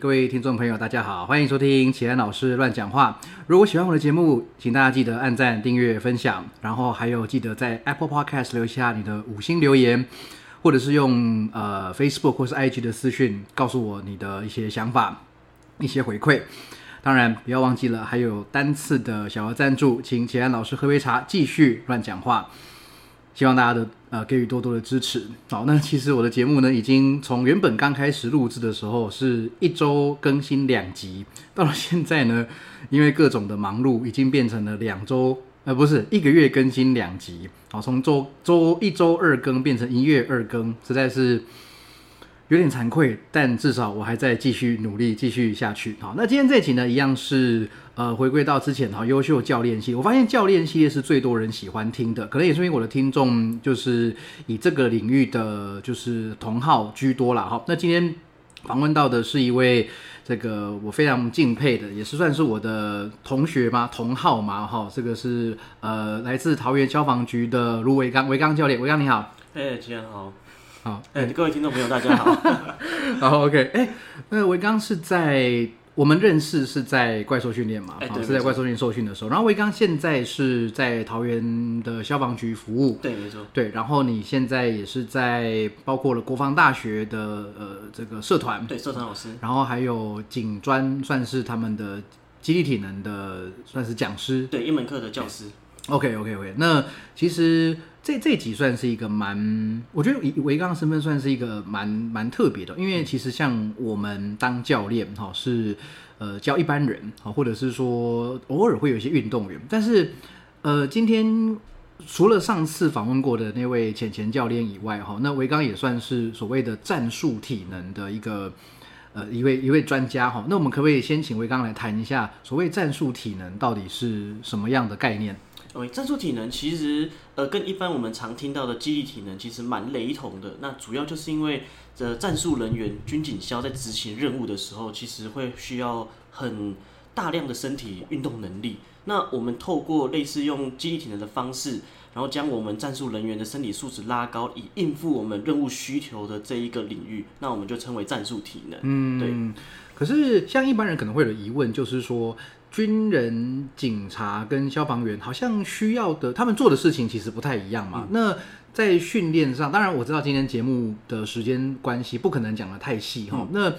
各位听众朋友，大家好，欢迎收听启安老师乱讲话。如果喜欢我的节目，请大家记得按赞、订阅、分享，然后还有记得在 Apple Podcast 留下你的五星留言，或者是用呃 Facebook 或是 IG 的私讯告诉我你的一些想法、一些回馈。当然，不要忘记了还有单次的小额赞助，请启安老师喝杯茶，继续乱讲话。希望大家的啊给予多多的支持。好，那其实我的节目呢，已经从原本刚开始录制的时候是一周更新两集，到了现在呢，因为各种的忙碌，已经变成了两周，呃，不是一个月更新两集。好，从周周一周二更变成一月二更，实在是有点惭愧，但至少我还在继续努力，继续下去。好，那今天这集呢，一样是。呃，回归到之前哈，优秀教练系列，我发现教练系列是最多人喜欢听的，可能也是因为我的听众就是以这个领域的就是同好居多了哈。那今天访问到的是一位这个我非常敬佩的，也是算是我的同学吗？同好嘛？哈，这个是呃来自桃园消防局的卢维刚，维刚教练，维刚你好。哎，主持人好。好，哎，各位听众朋友大家好。好，OK，哎，那维刚是在。我们认识是在怪兽训练嘛，好是在怪兽训练受训的时候。然后维刚现在是在桃园的消防局服务，对，没错。对，然后你现在也是在包括了国防大学的呃这个社团，对，社团老师。然后还有警专，算是他们的基地体能的算是讲师，对，一门课的教师。OK，OK，OK。那其实。这这集算是一个蛮，我觉得以维刚身份算是一个蛮蛮特别的，因为其实像我们当教练哈，是呃教一般人哈，或者是说偶尔会有一些运动员，但是呃今天除了上次访问过的那位浅浅教练以外哈，那维刚也算是所谓的战术体能的一个呃一位一位专家哈，那我们可不可以先请维刚来谈一下所谓战术体能到底是什么样的概念？对，战术体能其实呃跟一般我们常听到的记忆体能其实蛮雷同的。那主要就是因为呃战术人员军警消在执行任务的时候，其实会需要很大量的身体运动能力。那我们透过类似用记忆体能的方式，然后将我们战术人员的身体素质拉高，以应付我们任务需求的这一个领域，那我们就称为战术体能。嗯，对。可是像一般人可能会有疑问，就是说。军人、警察跟消防员好像需要的，他们做的事情其实不太一样嘛。那在训练上，当然我知道今天节目的时间关系，不可能讲的太细哈。那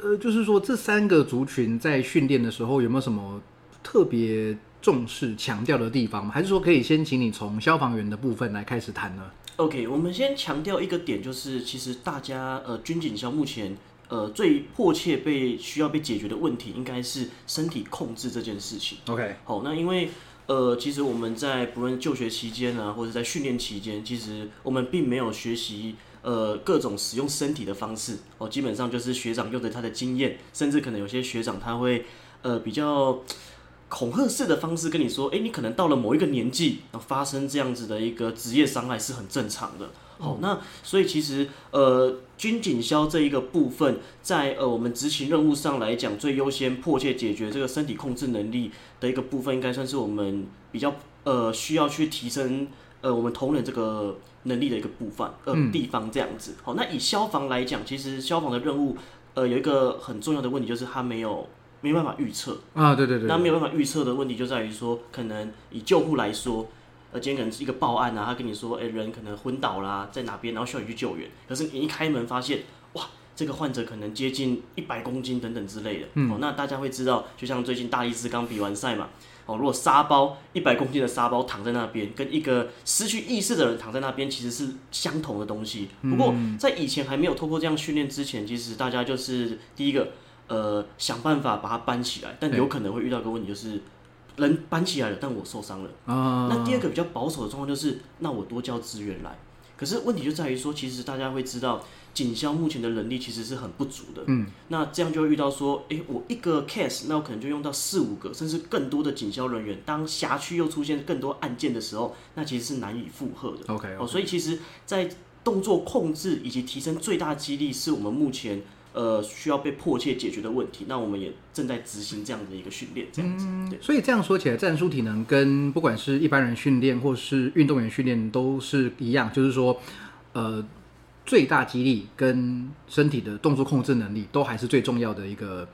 呃，就是说这三个族群在训练的时候有没有什么特别重视、强调的地方吗？还是说可以先请你从消防员的部分来开始谈呢？OK，我们先强调一个点，就是其实大家呃军警消目前。呃，最迫切被需要被解决的问题，应该是身体控制这件事情。OK，好，那因为呃，其实我们在不论就学期间啊，或者在训练期间，其实我们并没有学习呃各种使用身体的方式哦，基本上就是学长用着他的经验，甚至可能有些学长他会呃比较恐吓式的方式跟你说，哎，你可能到了某一个年纪，发生这样子的一个职业伤害是很正常的。好，那所以其实呃，军警消这一个部分，在呃我们执行任务上来讲，最优先迫切解决这个身体控制能力的一个部分，应该算是我们比较呃需要去提升呃我们同仁这个能力的一个部分呃地方这样子。好，那以消防来讲，其实消防的任务呃有一个很重要的问题，就是它没有没办法预测啊，对对对，那没有办法预测的问题就在于说，可能以救护来说。呃，今天可能是一个报案啊，他跟你说，哎，人可能昏倒啦，在哪边，然后需要你去救援。可是你一开门发现，哇，这个患者可能接近一百公斤等等之类的。哦，那大家会知道，就像最近大力士刚比完赛嘛，哦，如果沙包一百公斤的沙包躺在那边，跟一个失去意识的人躺在那边，其实是相同的东西。不过在以前还没有透过这样训练之前，其实大家就是第一个，呃，想办法把它搬起来，但有可能会遇到一个问题，就是。人搬起来了，但我受伤了。啊，那第二个比较保守的状况就是，那我多交资源来。可是问题就在于说，其实大家会知道，警消目前的能力其实是很不足的。嗯，那这样就会遇到说，哎，我一个 case，那我可能就用到四五个，甚至更多的警消人员。当辖区又出现更多案件的时候，那其实是难以负荷的。OK，哦，所以其实，在动作控制以及提升最大激励，是我们目前。呃，需要被迫切解决的问题，那我们也正在执行这样的一个训练，这样子。对，所以这样说起来，战术体能跟不管是一般人训练或是运动员训练都是一样，就是说，呃，最大肌力跟身体的动作控制能力都还是最重要的一个，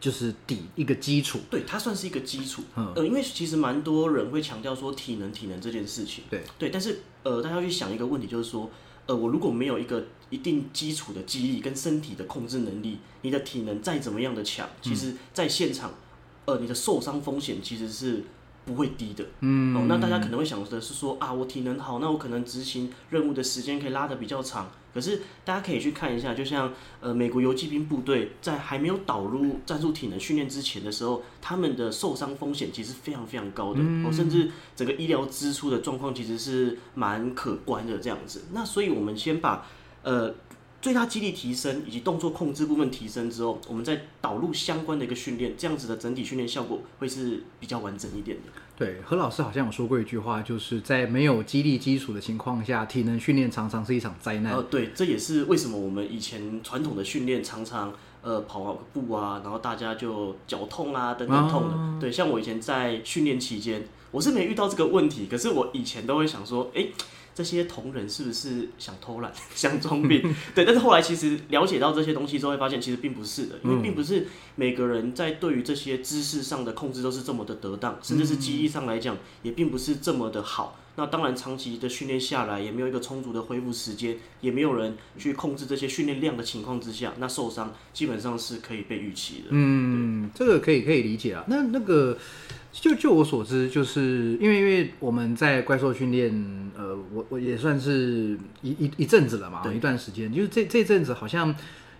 就是底一个基础。对，它算是一个基础。嗯呃，因为其实蛮多人会强调说体能、体能这件事情。对对，但是呃，大家要去想一个问题，就是说，呃，我如果没有一个一定基础的记忆跟身体的控制能力，你的体能再怎么样的强，其实在现场，呃，你的受伤风险其实是不会低的。嗯，哦，那大家可能会想的是说啊，我体能好，那我可能执行任务的时间可以拉得比较长。可是大家可以去看一下，就像呃美国游骑兵部队在还没有导入战术体能训练之前的时候，他们的受伤风险其实非常非常高的，哦，甚至整个医疗支出的状况其实是蛮可观的这样子。那所以我们先把呃最大肌力提升以及动作控制部分提升之后，我们再导入相关的一个训练，这样子的整体训练效果会是比较完整一点的。对，何老师好像有说过一句话，就是在没有肌力基础的情况下，体能训练常常是一场灾难。呃，对，这也是为什么我们以前传统的训练常常呃跑步啊，然后大家就脚痛啊等等痛的。对，像我以前在训练期间，我是没遇到这个问题，可是我以前都会想说，哎。这些同仁是不是想偷懒、想装病？对，但是后来其实了解到这些东西之后，会发现其实并不是的，因为并不是每个人在对于这些知识上的控制都是这么的得当，甚至是记忆上来讲也并不是这么的好。那当然，长期的训练下来，也没有一个充足的恢复时间，也没有人去控制这些训练量的情况之下，那受伤基本上是可以被预期的。嗯，这个可以可以理解啊。那那个，就就我所知，就是因为因为我们在怪兽训练，呃，我我也算是一一一阵子了嘛，一段时间，就是这这阵子好像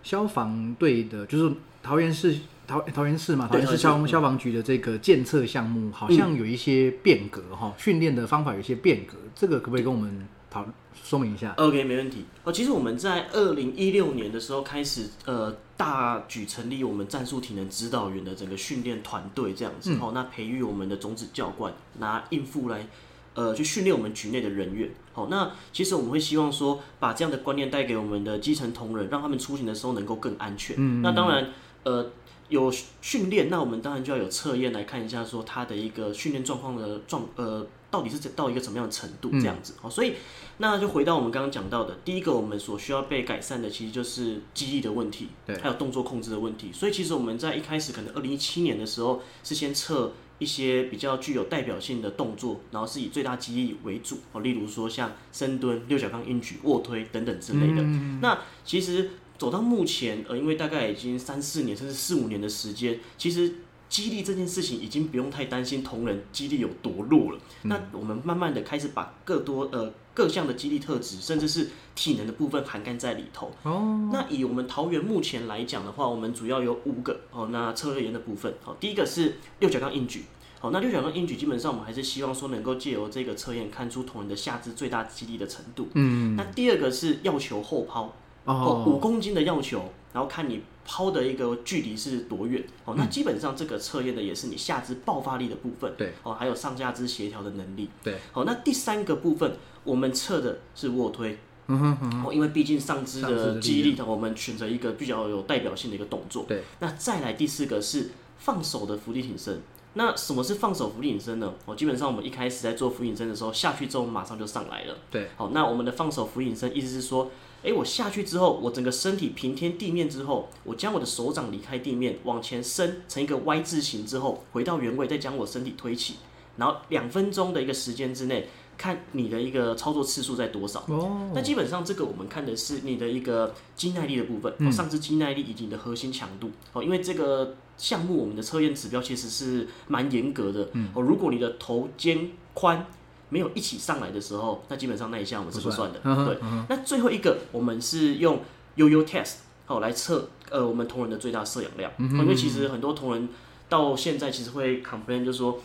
消防队的，就是桃园市桃桃园市嘛，桃对园市消消防局的这个建测项目，好像有一些变革哈，训练的方法有一些变革，这个可不可以跟我们讨说明一下？OK，没问题。哦，其实我们在二零一六年的时候开始，呃，大举成立我们战术体能指导员的整个训练团队，这样子。哦，那培育我们的种子教官，拿应付来，呃，去训练我们局内的人员。好，那其实我们会希望说，把这样的观念带给我们的基层同仁，让他们出行的时候能够更安全。嗯那当然，呃。有训练，那我们当然就要有测验来看一下，说他的一个训练状况的状呃，到底是到一个什么样的程度这样子。好、所以那就回到我们刚刚讲到的，第一个我们所需要被改善的，其实就是记忆的问题，对还有动作控制的问题。所以其实我们在一开始可能二零一七年的时候，是先测一些比较具有代表性的动作，然后是以最大肌力为主哦，例如说像深蹲、六角杠硬举、卧推等等之类的。那其实走到目前，呃，因为大概已经三四年甚至四五年的时间，其实激励这件事情已经不用太担心同仁激励有多弱了。那我们慢慢的开始把更多呃各项的激励特质，甚至是体能的部分涵盖在里头。哦，那以我们桃园目前来讲的话，我们主要有五个哦。那测验的部分，好，第一个是六角杠硬举。好，那六角杠硬举基本上我们还是希望说能够借由这个测验看出同仁的下肢最大肌力的程度。嗯，那第二个是要求后抛，哦，五哦，公斤的要求，然后看你抛的一个距离是多远。哦，那基本上这个测验的也是你下肢爆发力的部分。对，哦，还有上下肢协调的能力。对，好，那第三个部分我们测的是卧推。嗯哼嗯哼，哦，因为毕竟上肢的力的肌力，我们选择一个比较有代表性的一个动作。对，那再来第四个是放手的浮力挺身。那什么是放手浮力挺身呢？哦，基本上我们一开始在做浮力挺身的时候，下去之后马上就上来了。对，好，那我们的放手浮力挺身意思是说，诶，我下去之后，我整个身体平贴地面之后，我将我的手掌离开地面，往前伸成一个 Y 字形之后，回到原位，再将我身体推起，然后两分钟的一个时间之内，看你的一个操作次数在多少。哦，那基本上这个我们看的是你的一个肌耐力的部分，哦，上肢肌耐力以及你的核心强度，哦，因为这个项目我们的测验指标其实是蛮严格的，哦，如果你的头肩宽没有一起上来的时候，那基本上那一项我们是不算的，算。对。那最后一个我们是用悠悠 test 哦来测呃我们同仁的最大摄氧量，哦因为其实很多同仁到现在其实会 complain 就说。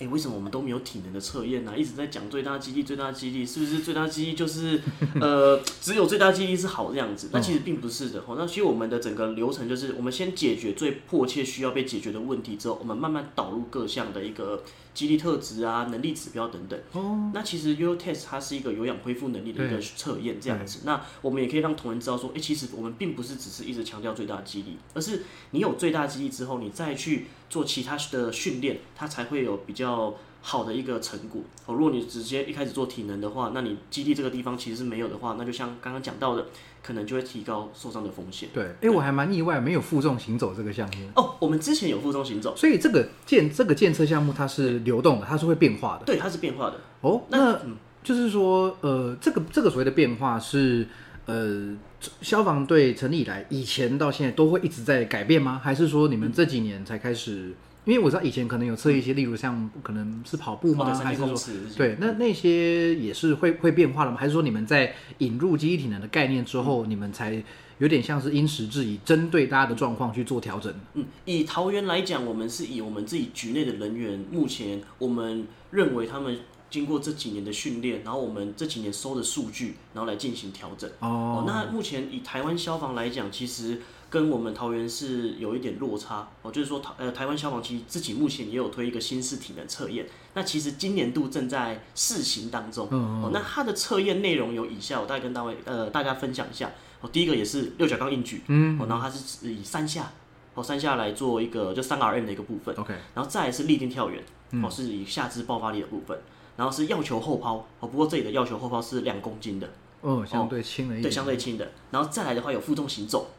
哎、为什么我们都没有体能的测验呢？一直在讲最大肌力，最大肌力，是不是最大肌力就是 呃只有最大肌力是好这样子？那其实并不是的。哦，那其实我们的整个流程就是，我们先解决最迫切需要被解决的问题之后，我们慢慢导入各项的一个肌力特质啊、能力指标等等。哦，那其实 U Test 它是一个有氧恢复能力的一个测验，这样子。那我们也可以让同仁知道说，哎、其实我们并不是只是一直强调最大肌力，而是你有最大肌力之后，你再去做其他的训练，它才会有比较较好的一个成果。哦，如果你直接一开始做体能的话，那你基地这个地方其实是没有的话，那就像刚刚讲到的，可能就会提高受伤的风险。对，哎，我还蛮意外，没有负重行走这个项目。哦，我们之前有负重行走，所以这个建这个建测项目它是流动的，它是会变化的。对，它是变化的。哦，那就是说，呃，这个这个所谓的变化是，呃，消防队成立以来，以前到现在都会一直在改变吗？还是说你们这几年才开始？因为我知道以前可能有测一些，例如像可能是跑步吗？还是说对？那那些也是会会变化的吗？还是说你们在引入机体能的概念之后，你们才有点像是因时制宜，针对大家的状况去做调整？嗯，以桃园来讲，我们是以我们自己局内的人员，目前我们认为他们。经过这几年的训练，然后我们这几年收的数据，然后来进行调整。哦，那目前以台湾消防来讲，其实跟我们桃园是有一点落差。哦，就是说台呃台湾消防其实自己目前也有推一个新式体能测验。那其实今年度正在试行当中。嗯哦，那它的测验内容有以下，我大概跟大位呃大家分享一下。哦，第一个也是六角杠硬举。嗯。哦，然后它是以三下，哦三下来做一个就三 RM 的一个部分。OK。然后再是立定跳远。哦，是以下肢爆发力的部分。然后是药球后抛哦，不过这里的药球后抛是两公斤的，哦，相对轻了一点，对，相对轻的。然后再来的话有负重行走，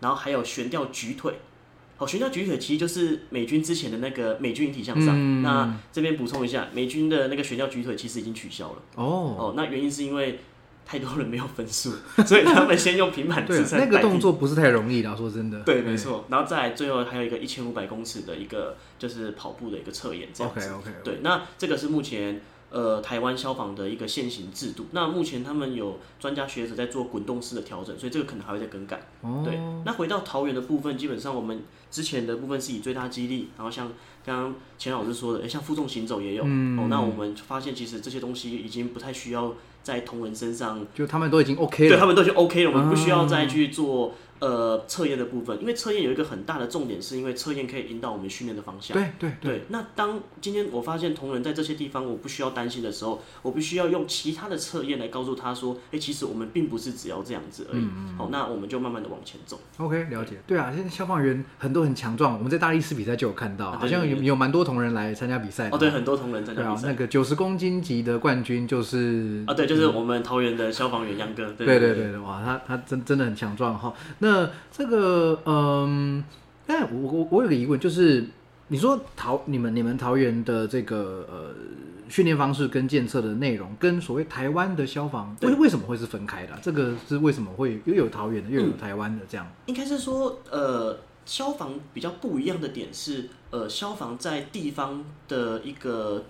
然后还有悬吊举腿，哦，悬吊举腿其实就是美军之前的那个美军引体向上。那这边补充一下，美军的那个悬吊举腿其实已经取消了。哦哦，那原因是因为太多人没有分数，所以他们先用平板支撑。那个动作不是太容易的，说真的。对，没错。然后再来最后还有一个一千五百公尺的一个就是跑步的一个测验，这样子。OK OK。对，那这个是目前。呃，台湾消防的一个现行制度，那目前他们有专家学者在做滚动式的调整，所以这个可能还会再更改。对，那回到桃园的部分，基本上我们之前的部分是以最大激励，然后像刚刚钱老师说的，像负重行走也有。哦，那我们发现其实这些东西已经不太需要在同仁身上，就他们都已经 OK 了，对他们都已经 OK 了，我们不需要再去做。呃，测验的部分，因为测验有一个很大的重点，是因为测验可以引导我们训练的方向。对对对。那当今天我发现同仁在这些地方我不需要担心的时候，我必须要用其他的测验来告诉他说，哎，其实我们并不是只要这样子而已。好，那我们就慢慢的往前走。OK，了解。对啊，现在消防员很多很强壮，我们在大力士比赛就有看到，好像有有蛮多同仁来参加比赛。哦，对，很多同仁参加比赛。那个九十公斤级的冠军就是啊，对，就是我们桃园的消防员杨哥。对对对，哇，他他真真的很强壮哈。那这个。呃嗯，但我我我有个疑问，就是你说桃你们你们桃园的这个呃训练方式跟建设的内容，跟所谓台湾的消防为为什么会是分开的？这个是为什么会又有桃园的又有台湾的这样？应该是说呃消防比较不一样的点是呃消防在地方的一个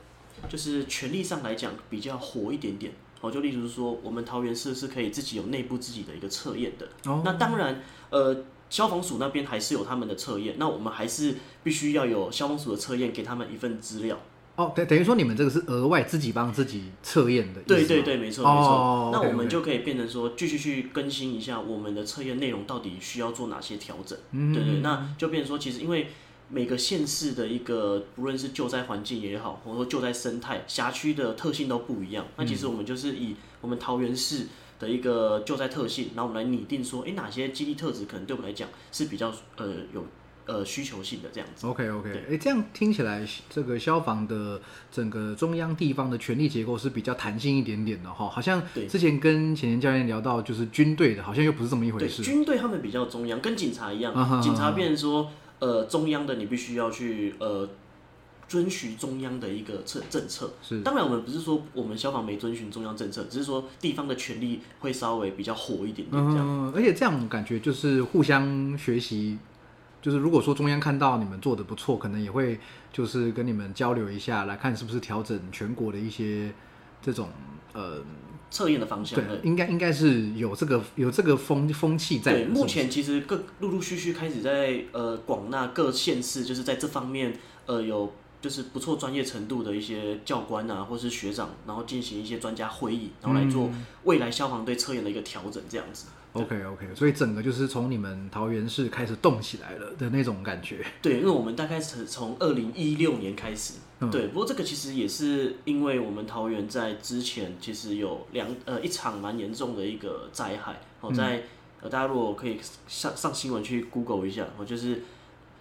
就是权力上来讲比较活一点点哦，就例如说我们桃园市是可以自己有内部自己的一个测验的，那当然呃。消防署那边还是有他们的测验，那我们还是必须要有消防署的测验给他们一份资料。哦，等等于说你们这个是额外自己帮自己测验的。对对对，没错没错。那我们就可以变成说，继续去更新一下我们的测验内容到底需要做哪些调整。嗯，对对，那就变成说，其实因为每个县市的一个不论是救灾环境也好，或者说救灾生态、辖区的特性都不一样。那其实我们就是以我们桃园市。的一个救灾特性，然后我们来拟定说，哎，哪些基地特质可能对我们来讲是比较呃有呃需求性的这样子。OK OK，哎，这样听起来，这个消防的整个中央地方的权力结构是比较弹性一点点的哈。好像之前跟前年教练聊到，就是军队的，好像又不是这么一回事。军队他们比较中央，跟警察一样，警察变成说，呃，中央的你必须要去呃。遵循中央的一个策政策，是当然我们不是说我们消防没遵循中央政策，只是说地方的权力会稍微比较火一点点这样。而且这样感觉就是互相学习，就是如果说中央看到你们做的不错，可能也会就是跟你们交流一下，来看是不是调整全国的一些这种呃测验的方向。对，应该应该是有这个有这个风风气在。对，目前其实各陆陆续续开始在呃广纳各县市，就是在这方面呃有。就是不错专业程度的一些教官啊，或是学长，然后进行一些专家会议，然后来做未来消防队测验的一个调整，这样子。OK OK，所以整个就是从你们桃园市开始动起来了的那种感觉。对，因为我们大概是从二零一六年开始。对，不过这个其实也是因为我们桃园在之前其实有两呃一场蛮严重的一个灾害。哦，在呃大家如果可以上上新闻去 Google 一下，哦就是。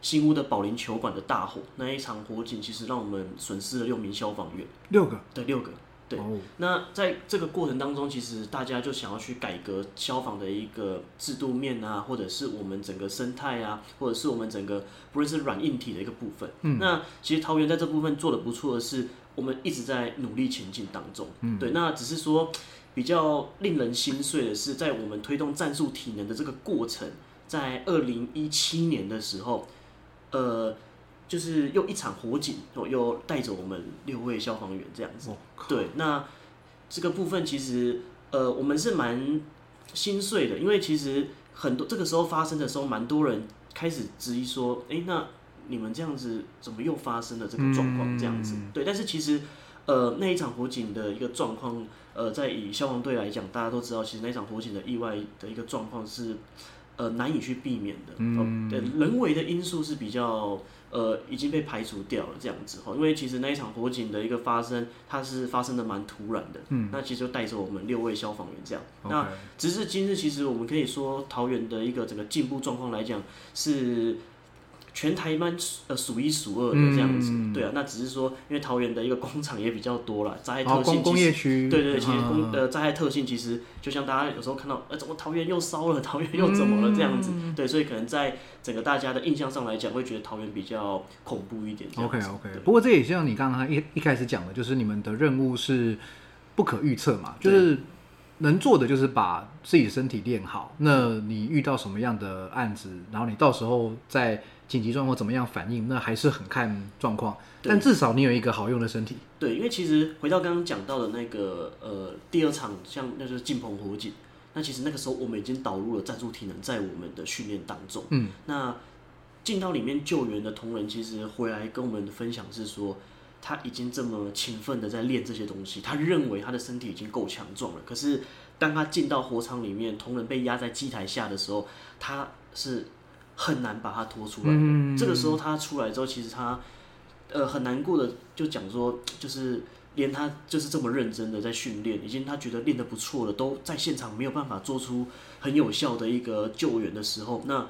新屋的保龄球馆的大火，那一场火警其实让我们损失了六名消防员，六个，对，六个。对哦，那在这个过程当中，其实大家就想要去改革消防的一个制度面啊，或者是我们整个生态啊，或者是我们整个不论是软硬体的一个部分。嗯，那其实桃园在这部分做的不错的是，我们一直在努力前进当中。嗯，对，那只是说比较令人心碎的是，在我们推动战术体能的这个过程，在二零一七年的时候，呃。就是又一场火警，又又带走我们六位消防员这样子。对，那这个部分其实呃，我们是蛮心碎的，因为其实很多这个时候发生的时候，蛮多人开始质疑说，哎，那你们这样子怎么又发生了这个状况这样子？对，但是其实呃，那一场火警的一个状况，呃，在以消防队来讲，大家都知道，其实那场火警的意外的一个状况是呃难以去避免的。嗯，对，人为的因素是比较。呃，已经被排除掉了这样子哈，因为其实那一场火警的一个发生，它是发生的蛮突然的，嗯，那其实就带着我们六位消防员这样，那直至今日，其实我们可以说桃园的一个整个进步状况来讲是。全台湾呃数一数二的这样子，对啊，那只是说，因为桃园的一个工厂也比较多了，灾害特性工业区，对对对，其实工呃灾害特性其实就像大家有时候看到，呃，怎么桃园又烧了，桃园又怎么了这样子，对，所以可能在整个大家的印象上来讲，会觉得桃园比较恐怖一点。OK OK，不过这也像你刚刚一一开始讲的，就是你们的任务是不可预测嘛，就是能做的就是把自己身体练好。那你遇到什么样的案子，然后你到时候在。紧急状况怎么样反应？那还是很看状况，但至少你有一个好用的身体。对，因为其实回到刚刚讲到的那个呃第二场，像那就是进棚火警，那其实那个时候我们已经导入了战术体能在我们的训练当中。嗯，那进到里面救援的同仁，其实回来跟我们的分享是说，他已经这么勤奋的在练这些东西，他认为他的身体已经够强壮了。可是当他进到火场里面，同仁被压在机台下的时候，他是。很难把他拖出来。这个时候他出来之后，其实他呃很难过的就讲说，就是连他就是这么认真的在训练，已经他觉得练得不错了，都在现场没有办法做出很有效的一个救援的时候，那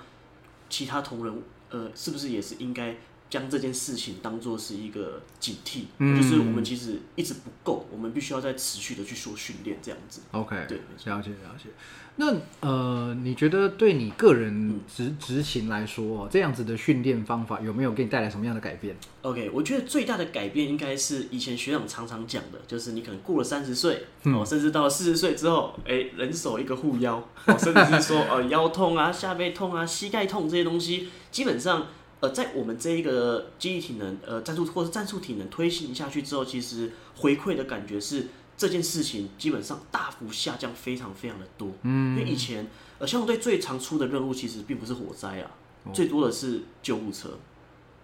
其他同仁呃是不是也是应该？将这件事情当做是一个警惕，就是我们其实一直不够，我们必须要再持续的去做训练，这样子。OK，对，了解了解。那呃，你觉得对你个人执执行来说，这样子的训练方法有没有给你带来什么样的改变？OK，我觉得最大的改变应该是以前学长常常讲的，就是你可能过了三十岁，哦，甚至到了四十岁之后，哎，人手一个护腰，甚至是说呃腰痛啊、下背痛啊、膝盖痛这些东西，基本上。呃，在我们这一个记忆体能、呃战术或者战术体能推行下去之后，其实回馈的感觉是这件事情基本上大幅下降，非常非常的多。嗯，因为以前呃消防队最常出的任务其实并不是火灾啊，最多的是救护车。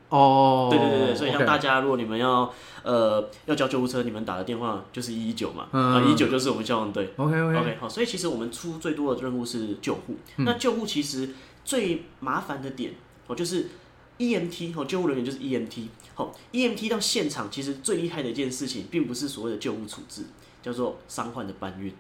哦，对对对对，所以像大家如果你们要呃要叫救护车，你们打的电话就是一一九嘛，啊一九就是我们消防队。OK OK OK 好，所以其实我们出最多的任务是救护。那救护其实最麻烦的点哦就是。E M T 哦，救护人员就是 E M T。好，E M T 到现场其实最厉害的一件事情，并不是所谓的救护处置，叫做伤患的搬运。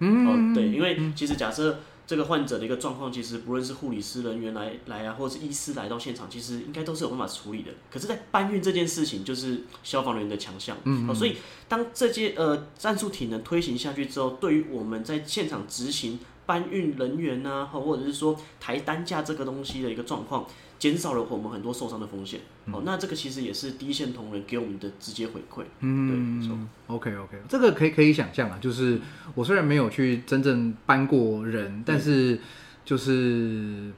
嗯，哦，对，因为其实假设这个患者的一个状况，其实不论是护理师人员来来啊，或者是医师来到现场，其实应该都是有办法处理的。可是，在搬运这件事情，就是消防员的强项。嗯，哦，所以当这些呃战术体能推行下去之后，对于我们在现场执行搬运人员呐，或者是说抬担架这个东西的一个状况。减少了我们很多受伤的风险。哦，那这个其实也是第一线同仁给我们的直接回馈。嗯，对，没错。OK OK，这个可以可以想象啊，就是我虽然没有去真正搬过人，但是就是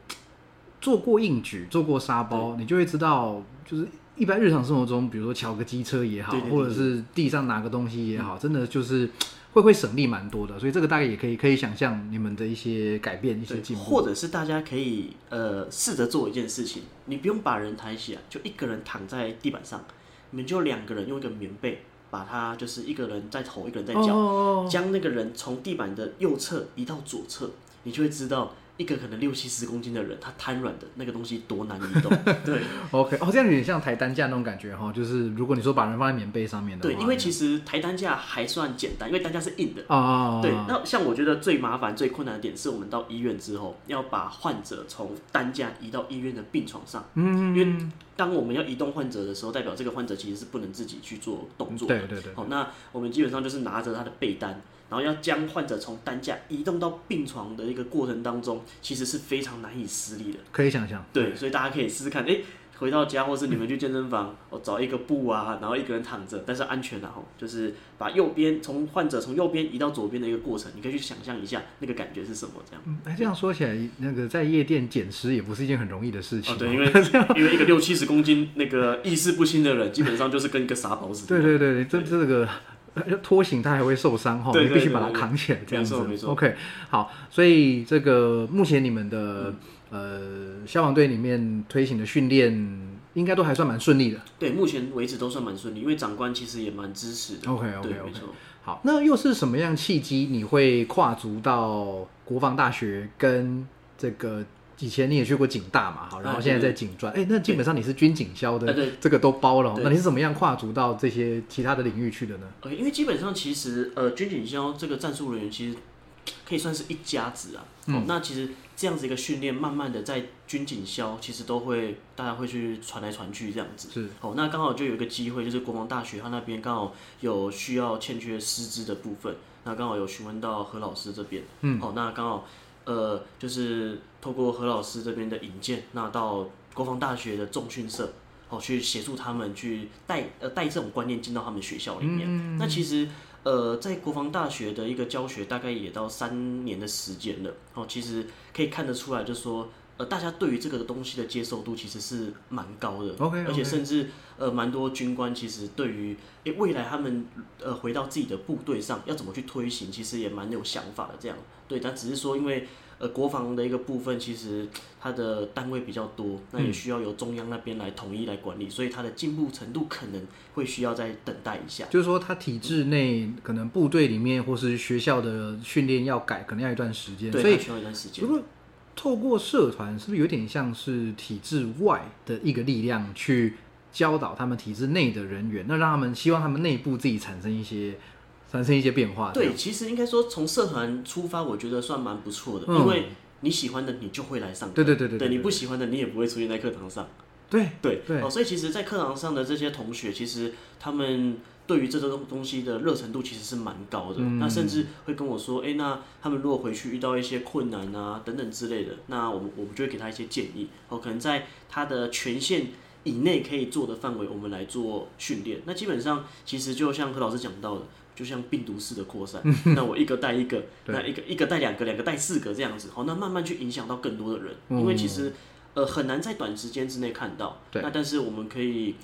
做过硬举、做过沙包，你就会知道，就是一般日常生活中，比如说敲个机车也好，或者是地上拿个东西也好，真的就是。会会省力蛮多的，所以这个大概也可以可以想象你们的一些改变、一些进步，或者是大家可以呃试着做一件事情，你不用把人抬起来，就一个人躺在地板上，你们就两个人用一个棉被把他就是一个人在头，一个人在脚，将那个人从地板的右侧移到左侧，你就会知道一个可能六七十公斤的人，他瘫软的那个东西多难移动。对 OK，哦，这样有点像抬担架那种感觉哈，就是如果你说把人放在棉被上面的，对，因为其实抬担架还算简单，因为担架是硬的。哦哦，哦对，那像我觉得最麻烦、最困难的点是我们到医院之后，要把患者从担架移到医院的病床上。嗯，因为当我们要移动患者的时候，代表这个患者其实是不能自己去做动作的。对对对，好，那我们基本上就是拿着他的被单，然后要将患者从担架移动到病床的一个过程当中，其实是非常难以施力的。可以想象，对，所以大家可以试试看，哎、回到家或是你们去健身房，哦，找一个布啊，然后一个人躺着，但是安全啊，吼，就是把右边从患者从右边移到左边的一个过程，你可以去想象一下那个感觉是什么，这样。嗯，哎，这样说起来，那个在夜店捡尸也不是一件很容易的事情哦，对，因为因为一个六七十公斤那个意识不清的人，基本上就是跟一个傻宝似的。对对对，这这个呃拖行他还会受伤哈，你必须把它对对对扛起来这样子没错没。错 OK，好，所以这个目前你们的、嗯呃消防队里面推行的训练，应该都还算蛮顺利的。对，目前为止都算蛮顺利，因为长官其实也蛮支持的。OK OK OK。错。好，那又是什么样契机你会跨足到国防大学跟这个？以前你也去过警大嘛，好，然后啊现在在警专，哎、那基本上你是军警消的这个都包了哦。那你是怎么样跨足到这些其他的领域去的呢？呃，因为基本上其实呃，军警消这个战术人员其实可以算是一家子啊。嗯哦，那其实这样子一个训练，慢慢的在军警消其实都会大家会去传来传去这样子。是哦，那刚好就有一个机会，就是国防大学他那边刚好有需要欠缺师资的部分，那刚好有询问到何老师这边。嗯，哦，那刚好呃，就是透过何老师这边的引荐，那到国防大学的重训社，哦，去协助他们去带呃带这种观念进到他们学校里面。嗯那其实呃，在国防大学的一个教学大概也到三年的时间了，哦，其实可以看得出来，就说。呃，大家对于这个东西的接受度其实是蛮高的而且甚至呃蛮多军官其实对于诶未来他们呃回到自己的部队上要怎么去推行，其实也蛮有想法的这样。对，但只是说因为呃国防的一个部分，其实它的单位比较多，那也需要由中央那边来统一来管理，所以它的进步程度可能会需要再等待一下。就是说，他体制内可能部队里面或是学校的训练要改，可能要一段时间。对，所以它，需要一段时间如。果透过社团，是不是有点像是体制外的一个力量去教导他们体制内的人员，那让他们希望他们内部自己产生一些产生一些变化？对，其实应该说从社团出发，我觉得算蛮不错的，嗯因为你喜欢的你就会来上课，对对对对对对，你不喜欢的你也不会出现在课堂上。对对对哦，所以其实，在课堂上的这些同学，其实他们对于这个东东西的热程度其实是蛮高的。嗯那甚至会跟我说，哎、那他们如果回去遇到一些困难啊等等之类的，那我们我们就会给他一些建议。哦，可能在他的权限以内可以做的范围，我们来做训练。那基本上，其实就像何老师讲到的。就像病毒式的扩散，那我一个带一个，那一个一个带两个，两个带四个这样子，好，那慢慢去影响到更多的人，因为其实呃很难在短时间之内看到，对那但是我们可以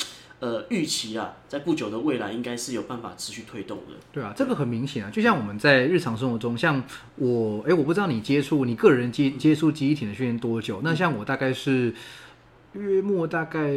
呃预期啊，在不久的未来应该是有办法持续推动的。对啊，这个很明显啊，就像我们在日常生活中，像我，哎，我不知道你接触你个人接接触记忆体的训练多久？那像我大概是月末大概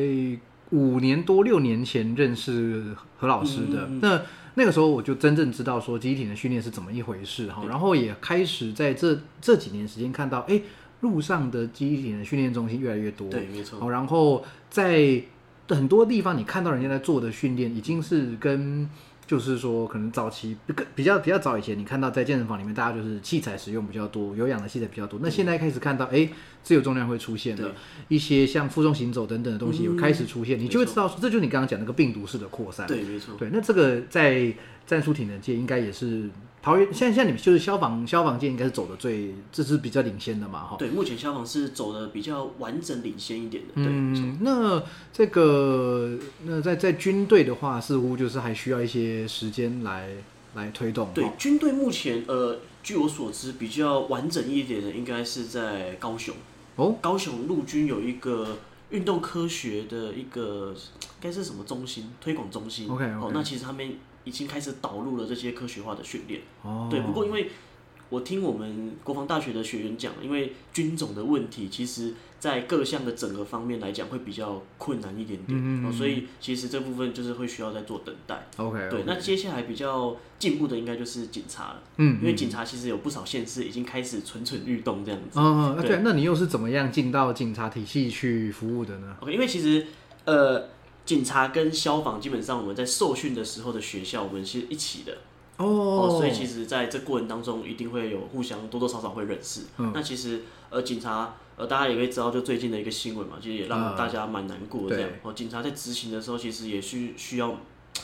五年多六年前认识何老师的，那那个时候我就真正知道说记忆体的训练是怎么一回事哈，然后也开始在这这几年时间看到，哎，路上的记忆体的训练中心越来越多，对，没错。好，然后在很多地方你看到人家在做的训练，已经是跟就是说可能早期更比较比较早以前，你看到在健身房里面大家就是器材使用比较多，有氧的器材比较多。那现在开始看到，哎，自由重量会出现对了，一些像负重行走等等的东西有开始出现，你就会知道说，这就是你刚刚讲那个病毒式的扩散。对，没错。对，那这个在战术体能界应该也是桃园，现在现在你们就是消防消防界应该是走的最，这是比较领先的嘛，哈。对，目前消防是走的比较完整领先一点的。对，嗯，那这个那在在军队的话，似乎就是还需要一些时间来来推动。对，军队目前呃，据我所知，比较完整一点的应该是在高雄。哦，高雄陆军有一个运动科学的一个，应该是什么中心？推广中心。OK，OK 哦，那其实他们已经开始导入了这些科学化的训练。哦，对，不过因为我听我们国防大学的学员讲，因为军种的问题，其实在各项的整合方面来讲会比较困难一点点，嗯哦，所以其实这部分就是会需要再做等待。OK，对，那接下来比较进步的应该就是警察了，嗯因为警察其实有不少县市已经开始蠢蠢欲动这样子。嗯，嗯对对，那你又是怎么样进到警察体系去服务的呢？OK，因为其实呃，警察跟消防基本上我们在受训的时候的学校，我们是一起的哦，哦所以其实在这过程当中一定会有互相多多少少会认识。嗯那其实呃，警察呃，大家也可以知道，就最近的一个新闻嘛，其实也让嗯大家蛮难过的这样。对哦，警察在执行的时候，其实也需需要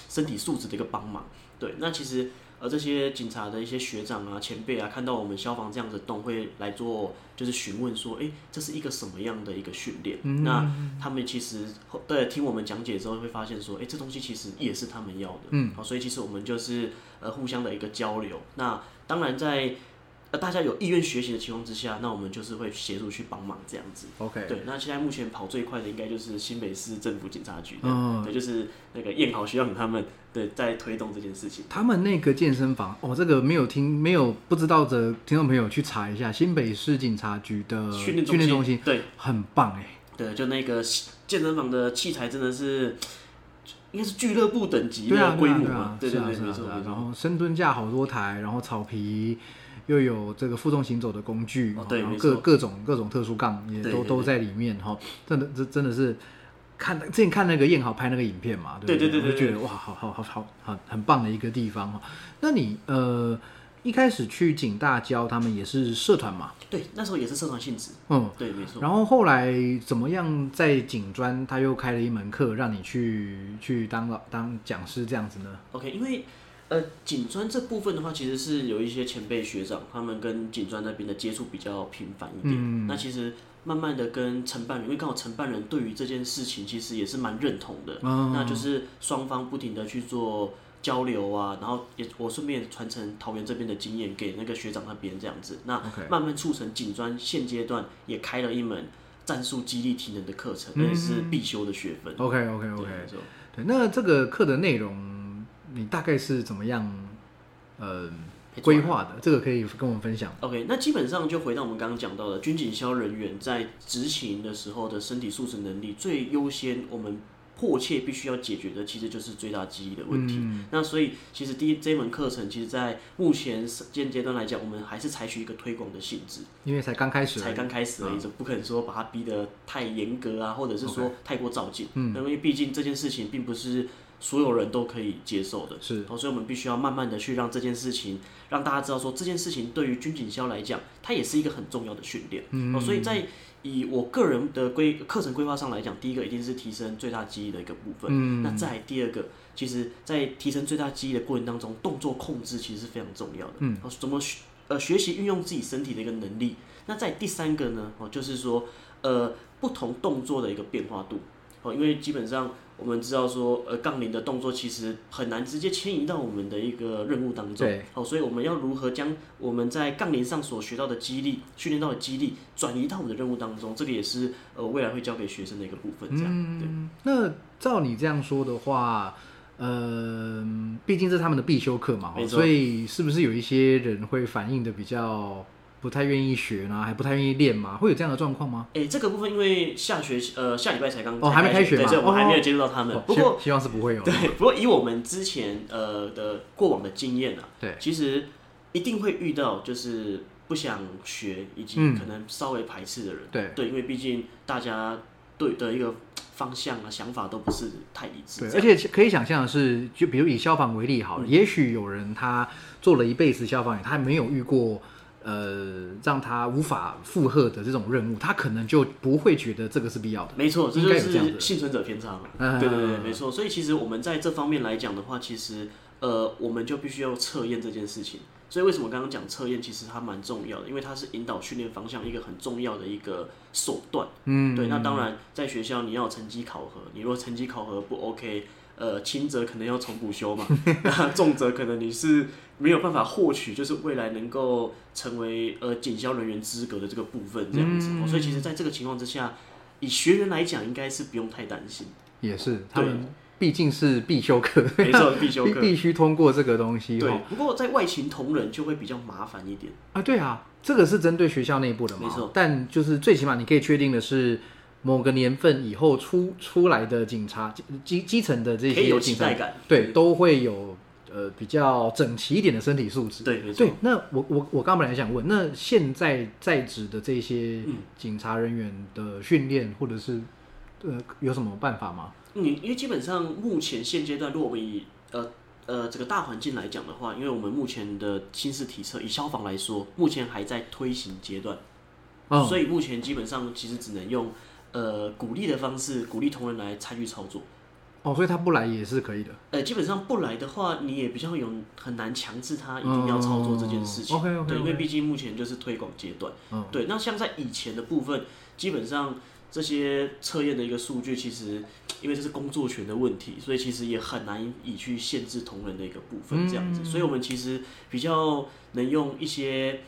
身体素质的一个帮忙。对，那其实呃，这些警察的一些学长啊、前辈啊，看到我们消防这样子动，会来做就是询问说，哎、这是一个什么样的一个训练？嗯那他们其实后对听我们讲解之后，会发现说，哎、这东西其实也是他们要的。嗯，好，所以其实我们就是呃互相的一个交流。那当然在呃大家有意愿学习的情况之下，那我们就是会协助去帮忙这样子。OK，对，那现在目前跑最快的应该就是新北市政府警察局，嗯对，就是那个燕豪学长他们对在推动这件事情。他们那个健身房，哦，这个没有听没有不知道的听众朋友去查一下，新北市警察局的训练训练中心对很棒哎，对，就那个健身房的器材真的是。应该是俱乐部等级对啊，的规模嘛，，对对对，是啊是啊没错没错。是啊然后深蹲架好多台，然后草皮又有这个负重行走的工具，然后各各种各种特殊杠也都都在里面哈，真的这真的是。看之前看那个燕豪拍那个影片嘛，对不对对对对我就觉得哇，好好好好很很棒的一个地方哈。那你呃一开始去景大教他们也是社团嘛，对，那时候也是社团性质，嗯，对，没错。然后后来怎么样在景专他又开了一门课让你去去当老当讲师这样子呢？OK，因为呃，警专这部分的话，其实是有一些前辈学长，他们跟警专那边的接触比较频繁一点。嗯。那其实慢慢的跟承办人，因为刚好承办人对于这件事情其实也是蛮认同的，嗯。那就是双方不停的去做。交流啊，然后也我顺便传承桃园这边的经验给那个学长那边这样子，那慢慢促成警专现阶段也开了一门战术激励体能的课程，那也是必修的学分。OK OK 对 OK，对，那这个课的内容你大概是怎么样呃规划的？这个可以跟我们分享。OK，那基本上就回到我们刚刚讲到的，军警消人员在执勤的时候的身体素质能力，最优先我们迫切必须要解决的，其实就是最大记忆的问题。嗯那所以其实第一这一门课程，其实在目前现阶段来讲，我们还是采取一个推广的性质，因为才刚开始，才刚开始而已，就不可能说把它逼得太严格啊，或者是说太过照进。嗯因为毕竟这件事情并不是所有人都可以接受的。是哦，所以我们必须要慢慢的去让这件事情，让大家知道说这件事情对于军警消来讲，它也是一个很重要的训练。嗯哦，所以在以我个人的规课程规划上来讲，第一个一定是提升最大记忆的一个部分。嗯那再第二个，其实在提升最大记忆的过程当中，动作控制其实是非常重要的。嗯，哦，怎么学呃学习运用自己身体的一个能力。那在第三个呢，哦，就是说呃不同动作的一个变化度。哦，因为基本上我们知道说，呃，杠铃的动作其实很难直接迁移到我们的一个任务当中。对。哦，所以我们要如何将我们在杠铃上所学到的肌力、训练到的肌力转移到我们的任务当中，这个也是呃未来会教给学生的一个部分。这样，对。嗯，那照你这样说的话，呃，毕竟是他们的必修课嘛，所以是不是有一些人会反应的比较不太愿意学呢，还不太愿意练嘛？会有这样的状况吗？哎、这个部分因为下学期呃下礼拜才刚哦还没开学对，嘛所以我们还没有哦接触到他们。哦不过希希望是不会有。对，不过以我们之前呃的过往的经验啊，对其实一定会遇到就是不想学以及嗯可能稍微排斥的人。对对，因为毕竟大家对的一个方向啊想法都不是太一致。对，而且可以想象的是，就比如以消防为例好了，也许有人他做了一辈子消防员，他没有遇过呃让他无法负荷的这种任务，他可能就不会觉得这个是必要的。没错，这就是幸存者偏差嘛。嗯对对对，没错。所以其实我们在这方面来讲的话，其实呃，我们就必须要测验这件事情。所以为什么刚刚讲测验，其实它蛮重要的，因为它是引导训练方向一个很重要的一个手段。嗯，对，那当然在学校你要有成绩考核，你如果成绩考核不 OK，呃，轻则可能要重补修嘛，那重则可能你是没有办法获取，就是未来能够成为呃警消人员资格的这个部分这样子。所以其实在这个情况之下，以学员来讲，应该是不用太担心。也是他们毕竟是必修课，没错，必修课。必须通过这个东西。对哈，不过在外勤同仁就会比较麻烦一点。啊，对啊，这个是针对学校内部的嘛，没错但就是最起码你可以确定的是，某个年份以后出出来的警察基基层的这些警察感。对，都会有呃比较整齐一点的身体素质。对，没错对，。那我我我刚本来想问，那现在在职的这些嗯警察人员的训练，或者是呃有什么办法吗？你，因为基本上目前现阶段，如果我们以呃呃这个大环境来讲的话，因为我们目前的新式体测，以消防来说，目前还在推行阶段，嗯，所以目前基本上其实只能用呃鼓励的方式，鼓励同仁来参与操作。哦，所以他不来也是可以的。呃，基本上不来的话，你也比较有很难强制他一定要操作这件事情。OK OK，对，因为毕竟目前就是推广阶段。嗯，对，那像在以前的部分，基本上这些测验的一个数据，其实因为这是工作权的问题，所以其实也很难以去限制同仁的一个部分这样子。所以我们其实比较能用一些。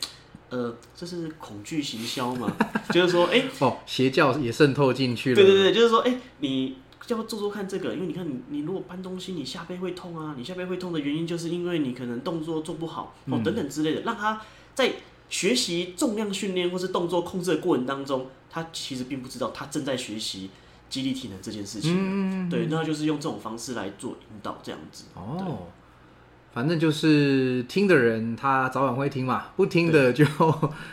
呃，这是恐惧行销嘛？就是说，哎、哦，邪教也渗透进去了。对对对，就是说，哎、你要做做看这个？因为你看你，你如果搬东西，你下背会痛啊，你下背会痛的原因就是因为你可能动作做不好哦，等等之类的，让他在学习重量训练或是动作控制的过程当中，他其实并不知道他正在学习肌力体能这件事情。嗯，对，那就是用这种方式来做引导，这样子。哦，反正就是听的人他早晚会听嘛，不听的就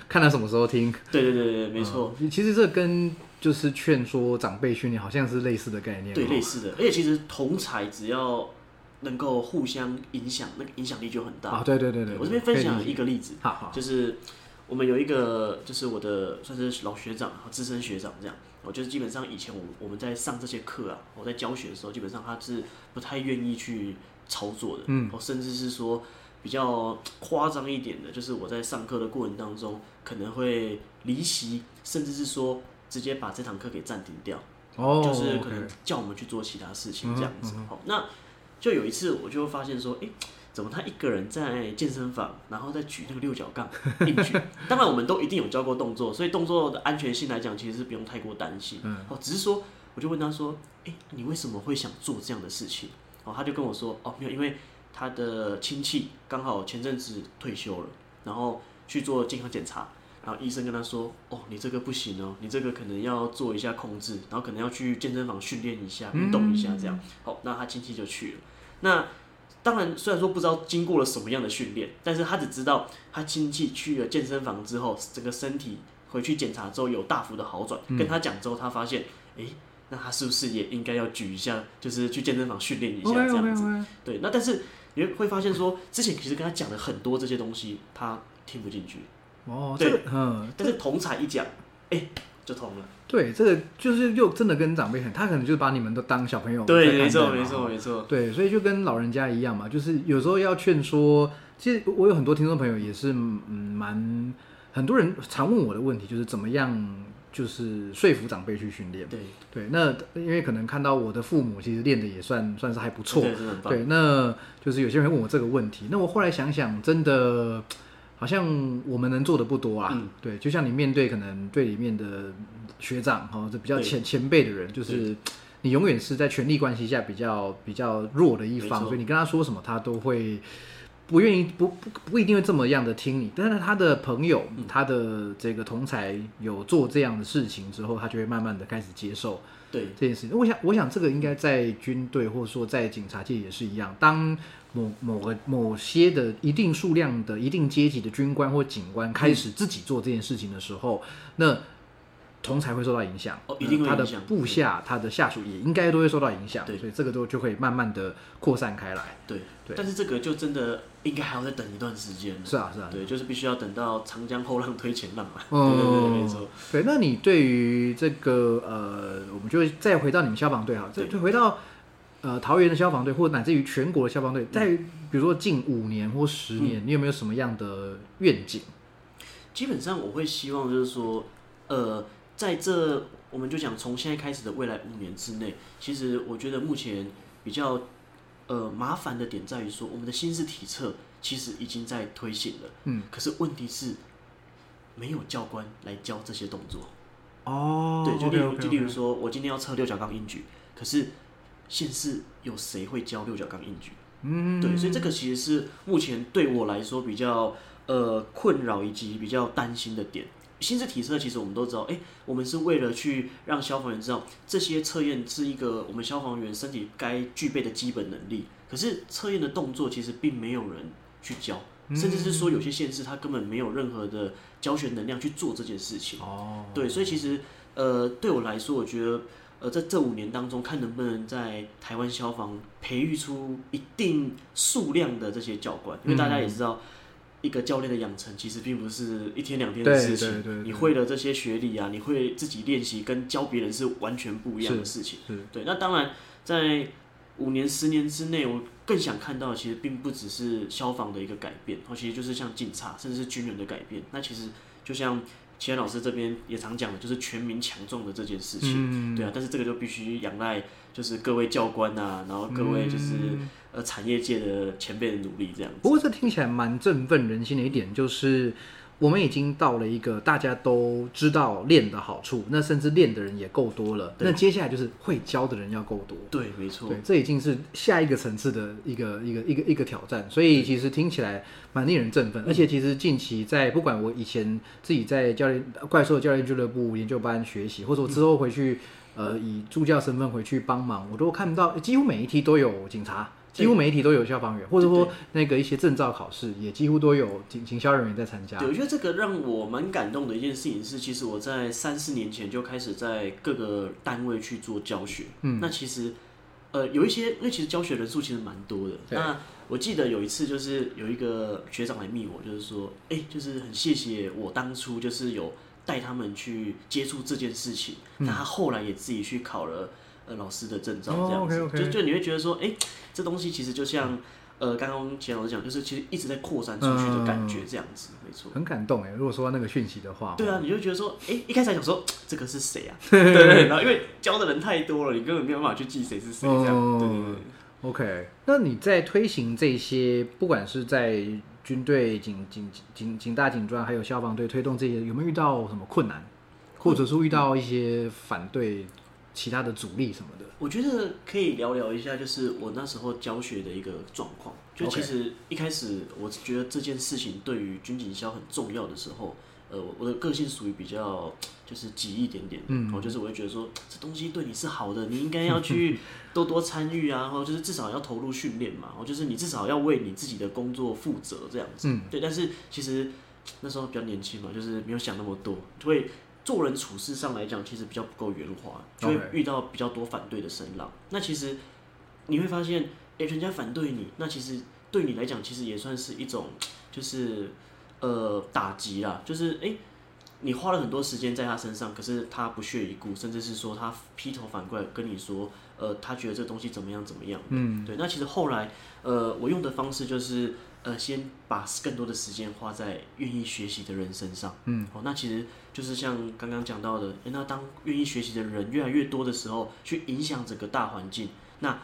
看他什么时候听。对对对对，没错，嗯其实这跟就是劝说长辈训练好像是类似的概念。对，哦类似的。而且其实同才只要能够互相影响，那个影响力就很大。啊，对对对对，我这边分享一个例子，好好，就是我们有一个，就是我的算是老学长，资深学长这样。我就是基本上以前我我们在上这些课啊，我在教学的时候，基本上他是不太愿意去操作的，嗯，甚至是说比较夸张一点的，就是我在上课的过程当中可能会离席，甚至是说直接把这堂课给暂停掉，哦，就是可能叫我们去做其他事情这样子。好、那就有一次我就发现说，诶，怎么他一个人在健身房，然后再举那个六角杠硬举？当然我们都一定有教过动作，所以动作的安全性来讲，其实是不用太过担心。嗯，哦，只是说我就问他说，诶，你为什么会想做这样的事情？哦，他就跟我说，哦，没有，因为他的亲戚刚好前阵子退休了，然后去做健康检查。然后医生跟他说：“哦，你这个不行哦，你这个可能要做一下控制，然后可能要去健身房训练一下、运动一下这样。好，那他亲戚就去了。那当然，虽然说不知道经过了什么样的训练，但是他只知道他亲戚去了健身房之后，整个身体回去检查之后有大幅的好转。跟他讲之后，他发现，诶，那他是不是也应该要举一下，就是去健身房训练一下这样子？对，那但是你会发现说，之前其实跟他讲了很多这些东西，他听不进去。哦，对这个嗯，但是同才一讲，哎、就通了。对，这个就是又真的跟长辈很，他可能就是把你们都当小朋友对，没错，没错，没错。对，所以就跟老人家一样嘛，就是有时候要劝说。其实我有很多听众朋友也是，嗯，蛮很多人常问我的问题就是怎么样，就是说服长辈去训练。对，对，那因为可能看到我的父母其实练的也算算是还不错，对，那就是有些人会问我这个问题，那我后来想想，真的好像我们能做的不多啊。嗯。对，就像你面对可能队里面的学长哈，这比较前前辈的人，就是你永远是在权力关系下比较比较弱的一方，所以你跟他说什么，他都会。不愿意不不不一定会这么样的听你，但是他的朋友、嗯他的这个同才有做这样的事情之后，他就会慢慢的开始接受。对，这件事情。我想，我想这个应该在军队或者说在警察界也是一样。当某某个某些的一定数量的一定阶级的军官或警官开始自己做这件事情的时候，那同才会受到影响，哦一定会他的部下、他的下属也应该都会受到影响。对所以这个都就会慢慢的扩散开来。对，对但是这个就真的应该还要再等一段时间了。是啊，是啊。对，就是必须要等到长江后浪推前浪嘛。嗯对对对，没错。对，那你对于这个呃，我们就再回到你们消防队哈，再对就回到呃桃园的消防队，或乃至于全国的消防队，在比如说近五年或十年，你有没有什么样的愿景？基本上我会希望就是说，呃，在这我们就讲从现在开始的未来五年之内，其实我觉得目前比较呃麻烦的点在于说，我们的新式体测其实已经在推行了，嗯，可是问题是没有教官来教这些动作。哦对，就例如就例如说，我今天要测六角杠硬举，可是县市有谁会教六角杠硬举？嗯，对，所以这个其实是目前对我来说比较呃困扰以及比较担心的点。心智体测其实我们都知道，哎、我们是为了去让消防员知道这些测验是一个我们消防员身体该具备的基本能力。可是测验的动作其实并没有人去教，甚至是说有些县市他根本没有任何的教学能量去做这件事情。哦，对，所以其实呃，对我来说，我觉得呃，在这五年当中，看能不能在台湾消防培育出一定数量的这些教官，因为大家也知道。一个教练的养成其实并不是一天两天的事情，对对对对你会的这些学理啊，你会自己练习，跟教别人是完全不一样的事情。是对，那当然，在五年、十年之内，我更想看到的其实并不只是消防的一个改变，哦，其实就是像警察甚至是军人的改变。那其实就像齐安老师这边也常讲的，就是全民强壮的这件事情。嗯，对啊，但是这个就必须仰赖就是各位教官啊，然后各位就是、嗯呃产业界的前辈的努力这样子。不过这听起来蛮振奋人心的一点，就是我们已经到了一个大家都知道练的好处，那甚至练的人也够多了。那接下来就是会教的人要够多。对，没错对，，这已经是下一个层次的一个一个一个一个挑战，所以其实听起来蛮令人振奋。而且其实近期在不管我以前自己在教练怪兽教练俱乐部研究班学习，或者我之后回去呃以助教身份回去帮忙，我都看到几乎每一题都有警察。几乎每一题都有消防员，或者说那个一些证照考试也几乎都有警警消人员在参加。对，我觉得这个让我蛮感动的一件事情是，其实我在三四年前就开始在各个单位去做教学。嗯，那其实呃有一些，因为其实教学人数其实蛮多的。那我记得有一次就是有一个学长来密我，就是说，哎、就是很谢谢我当初就是有带他们去接触这件事情。嗯那他后来也自己去考了呃老师的证照，哦这样子。就就你会觉得说，哎、这东西其实就像。呃，刚刚钱老师讲，就是其实一直在扩散出去的感觉，这样子，没错。很感动哎！如果说到那个讯息的话，对啊，你就觉得说，哎、一开始还想说这个是谁啊？对对对，然后因为教的人太多了，你根本没有办法去记谁是谁，这样。哦对对对。OK，那你在推行这些，不管是在军队、警警警警大、警专，还有消防队推动这些，有没有遇到什么困难，或者是遇到一些反对、其他的阻力什么的？我觉得可以聊聊一下，就是我那时候教学的一个状况。就其实一开始，我觉得这件事情对于军警校很重要的时候，呃，我我的个性属于比较就是急一点点的，嗯我，就是我会觉得说这东西对你是好的，你应该要去 多多参与啊，然后就是至少要投入训练嘛，然后，就是你至少要为你自己的工作负责这样子。嗯，对，但是其实那时候比较年轻嘛，就是没有想那么多，会做人处事上来讲，其实比较不够圆滑，就会遇到比较多反对的声浪。那其实你会发现，诶，人家反对你，那其实对你来讲，其实也算是一种就是呃打击啦，就是诶，你花了很多时间在他身上，可是他不屑一顾，甚至是说他劈头反过来跟你说，呃，他觉得这东西怎么样怎么样。嗯，对，那其实后来，呃，我用的方式就是，呃，先把更多的时间花在愿意学习的人身上。嗯，哦，那其实就是像刚刚讲到的，诶那当愿意学习的人越来越多的时候，去影响整个大环境，那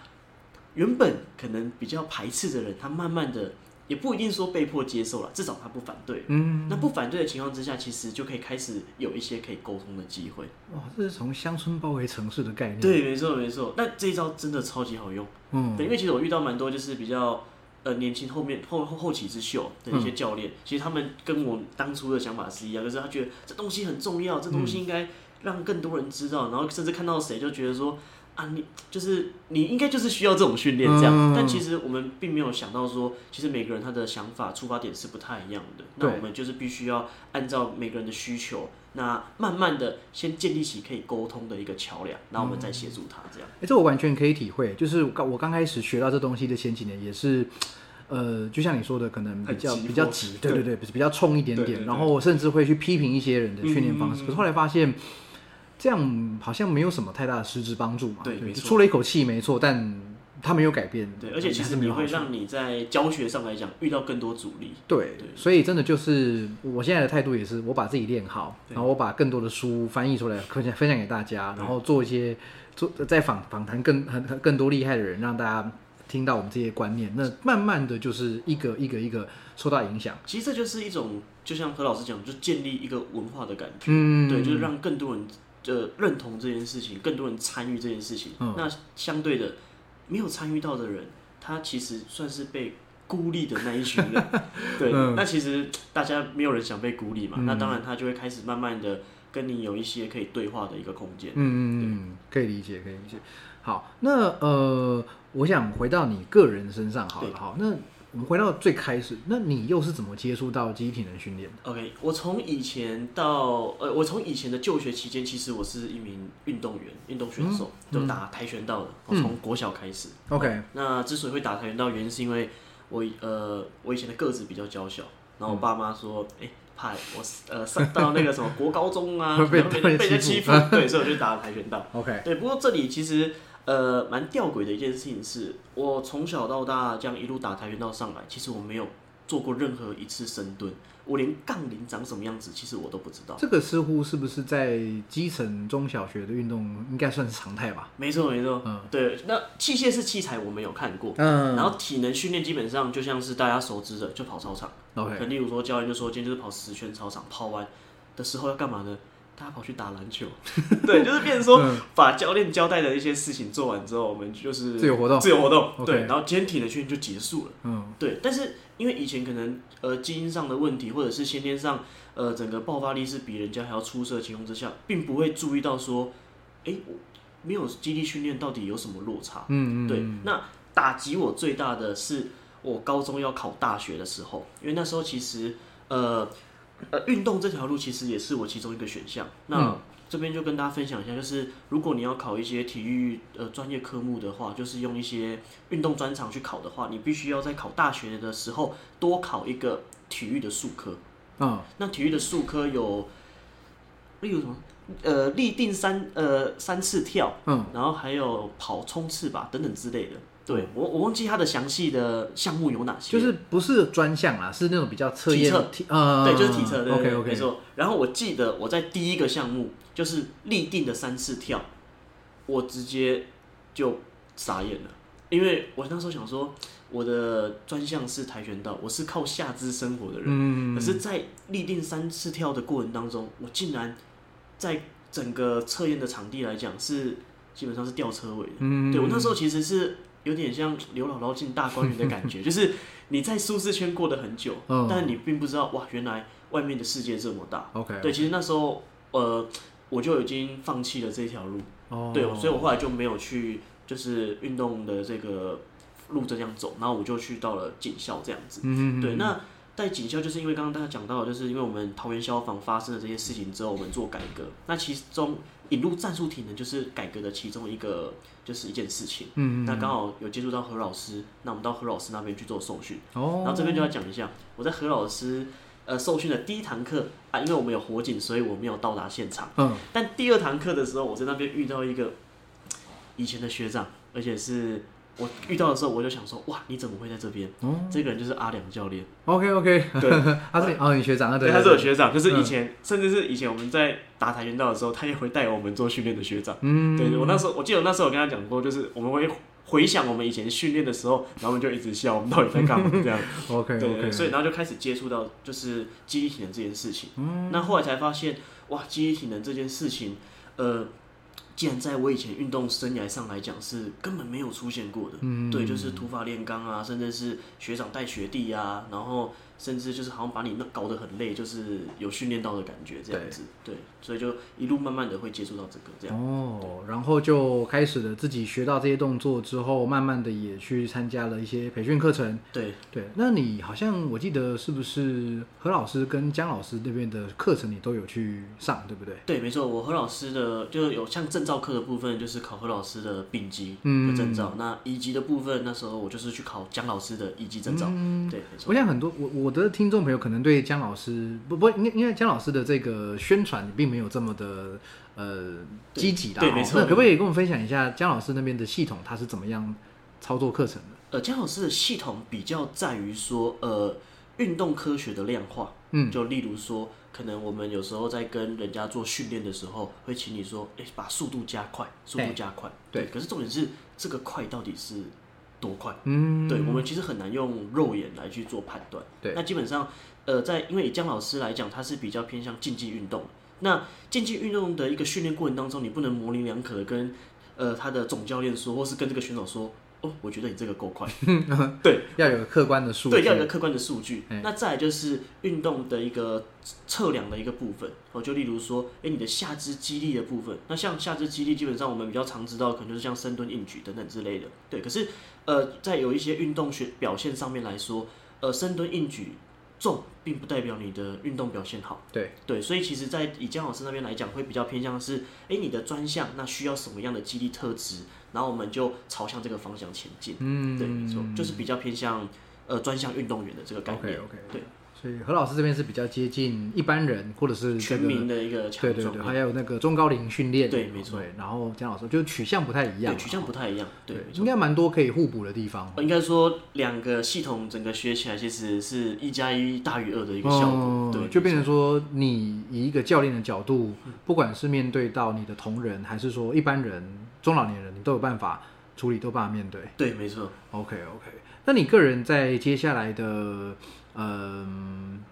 原本可能比较排斥的人，他慢慢的也不一定说被迫接受了，至少他不反对。嗯，那不反对的情况之下，其实就可以开始有一些可以沟通的机会。哇，这是从乡村包围城市的概念。，对，没错没错。那这一招真的超级好用。嗯，对，因为其实我遇到蛮多就是比较呃年轻后面后后后起之秀的一些教练，其实他们跟我当初的想法是一样，就是他觉得这东西很重要，这东西应该让更多人知道，然后甚至看到谁就觉得说。啊，你就是你应该就是需要这种训练这样，嗯但其实我们并没有想到说，其实每个人他的想法出发点是不太一样的。那我们就是必须要按照每个人的需求，那慢慢的先建立起可以沟通的一个桥梁，然后我们再协助他这样。哎、这我完全可以体会。就是我刚我刚开始学到这东西的前几年，也是，呃，就像你说的，可能比较比较急，对对对，比较冲一点点，然后甚至会去批评一些人的训练方式。嗯可是后来发现，这样好像没有什么太大的实质帮助嘛。对出了一口气没错，但他没有改变。对，而且其实你会让你在教学上来讲遇到更多阻力。对对，所以真的就是我现在的态度也是，我把自己练好，然后我把更多的书翻译出来，分享分享给大家，然后做一些做在访访谈更很很更多厉害的人，让大家听到我们这些观念，那慢慢的就是一个一个一个受到影响。其实这就是一种，就像何老师讲，就建立一个文化的感觉。嗯，对，就是让更多人呃认同这件事情，更多人参与这件事情。嗯那相对的，没有参与到的人，他其实算是被孤立的那一群人。对，嗯那其实大家没有人想被孤立嘛，嗯那当然他就会开始慢慢的跟你有一些可以对话的一个空间。嗯嗯嗯，可以理解，可以理解。好，那呃，我想回到你个人身上好了，对好，那我们回到最开始，那你又是怎么接触到机体能训练的？OK，我从以前到呃，我从以前的就学期间，其实我是一名运动员、运动选手，嗯就打跆拳道的。我嗯从国小开始。OK，那之所以会打跆拳道，原因是因为我呃，我以前的个子比较娇小，然后我爸妈说，哎、怕我呃上到那个什么国高中啊，会 被被被人家欺欺负，对，所以我就打跆拳道。OK，对，不过这里其实呃蛮吊诡的一件事情是，我从小到大这样一路打跆拳道上来，其实我没有做过任何一次深蹲，我连杠铃长什么样子，其实我都不知道。这个似乎是不是在基层中小学的运动应该算是常态吧？没错没错，嗯对，那器械是器材，我没有看过。嗯然后体能训练基本上就像是大家熟知的，就跑操场。可，OK，能例如说教练就说今天就是跑十圈操场，跑完的时候要干嘛呢？大家跑去打篮球，对，就是变成说嗯。把教练交代的一些事情做完之后，我们就是自由活动。自由活动对，然后今天体能训练就结束了，嗯。对。但是因为以前可能呃基因上的问题，或者是先天上呃整个爆发力是比人家还要出色的情况之下，并不会注意到说，哎、我没有基地训练到底有什么落差，嗯嗯，对，那打击我最大的是我高中要考大学的时候，因为那时候其实呃呃运动这条路其实也是我其中一个选项。那、嗯这边就跟大家分享一下，就是如果你要考一些体育呃专业科目的话，就是用一些运动专长去考的话，你必须要在考大学的时候多考一个体育的术科。嗯那体育的术科有，例如什么？呃，立定三呃三次跳，嗯，然后还有跑冲刺吧等等之类的。对我我忘记它的详细的项目有哪些，就是不是专项啦，是那种比较测验体测。体呃，对，就是体测，对 OK OK，没错。然后我记得我在第一个项目就是立定的三次跳，我直接就傻眼了，因为我那时候想说，我的专项是跆拳道，我是靠下肢生活的人，嗯，可是，在立定三次跳的过程当中，我竟然在整个测验的场地来讲是基本上是吊车尾的。嗯，对我那时候其实是有点像刘姥姥进大观园的感觉，就是你在舒适圈过得很久，嗯但你并不知道哇，原来外面的世界这么大。OK，对，其实那时候呃，我就已经放弃了这条路，哦，对，所以我后来就没有去就是运动的这个路这样走，然后我就去到了警校这样子。嗯，嗯，对，那在警校就是因为刚刚大家讲到的，就是因为我们桃园消防发生了这些事情之后，我们做改革，那其中引入战术体能就是改革的其中一个就是一件事情。嗯，嗯，那刚好有接触到何老师，那我们到何老师那边去做受训，哦，然后这边就要讲一下，我在何老师呃受训的第一堂课啊，因为我们有火警，所以我没有到达现场。嗯但第二堂课的时候，我在那边遇到一个以前的学长，而且是我遇到的时候，我就想说，哇，你怎么会在这边？哦。这个人就是阿良教练，，OK OK，对，他是哦，你学长啊，对，他是我学长，就是以前，甚至是以前我们在打跆拳道的时候，他也会带我们做训练的学长。嗯，对，我那时候我记得我那时候我跟他讲过，就是我们会回想我们以前训练的时候，然后我们就一直笑，我们到底在干嘛这样。OK 对对 OK，所以然后就开始接触到就是记忆体能这件事情。嗯。那后来才发现，哇，记忆体能这件事情，呃，既然在我以前运动生涯上来讲是根本没有出现过的。嗯，对，就是土法炼钢啊，甚至是学长带学弟啊，然后甚至就是好像把你那搞得很累，就是有训练到的感觉这样子。对，所以就一路慢慢的会接触到这个这样。哦，然后就开始了自己学到这些动作之后，慢慢的也去参加了一些培训课程。对，对，那你好像我记得是不是何老师跟姜老师那边的课程你都有去上，对不对？对，没错，我何老师的就有像证照课的部分，就是考何老师的丙级嗯的证照。那乙级的部分，那时候我就是去考姜老师的乙级证照。嗯对，没错我。想很多我我的听众朋友可能对姜老师不不，因为因为姜老师的这个宣传并没有这么的呃积极啦。哦对没错那可不可以跟我们分享一下姜老师那边的系统，它是怎么样操作课程的？呃，姜老师的系统比较在于说，呃，运动科学的量化。嗯就例如说，可能我们有时候在跟人家做训练的时候，会请你说，哎、把速度加快，速度哎加快。对可是重点是这个快到底是多快？嗯，对我们其实很难用肉眼来去做判断。对那基本上，呃，在因为以姜老师来讲，他是比较偏向竞技运动。那竞技运动的一个训练过程当中，你不能模棱两可的跟呃他的总教练说，或是跟这个选手说，哦，我觉得你这个够快。对，要有客观的数据，对，要有客观的数据哎。那再来就是运动的一个测量的一个部分，哦，就例如说，哎，你的下肢肌力的部分。那像下肢肌力，基本上我们比较常知道，可能就是像深蹲、硬举等等之类的。对，可是呃，在有一些运动学表现上面来说，呃，深蹲、硬举重，并不代表你的运动表现好。对对，所以其实，在以江老师那边来讲，会比较偏向是，哎，你的专项那需要什么样的肌力特质，然后我们就朝向这个方向前进。嗯，对，没错，就是比较偏向呃专项运动员的这个概 OK 念。OK，对，所以何老师这边是比较接近一般人，或者是这个全民的一个对强对对，壮。还有那个中高龄训练，对没错，然后姜老师就取向不太一样对，，取向不太一样。对，没应错。该蛮多可以互补的地方。呃应该说，两个系统整个学起来，其实是一加一大于二的一个效果。嗯对，就变成没说，你以一个教练的角度，不管是面对到你的同仁，还是说一般人、中老年人，你都有办法处理，都有办法面对。错对，没错。OK OK，那你个人在接下来的嗯、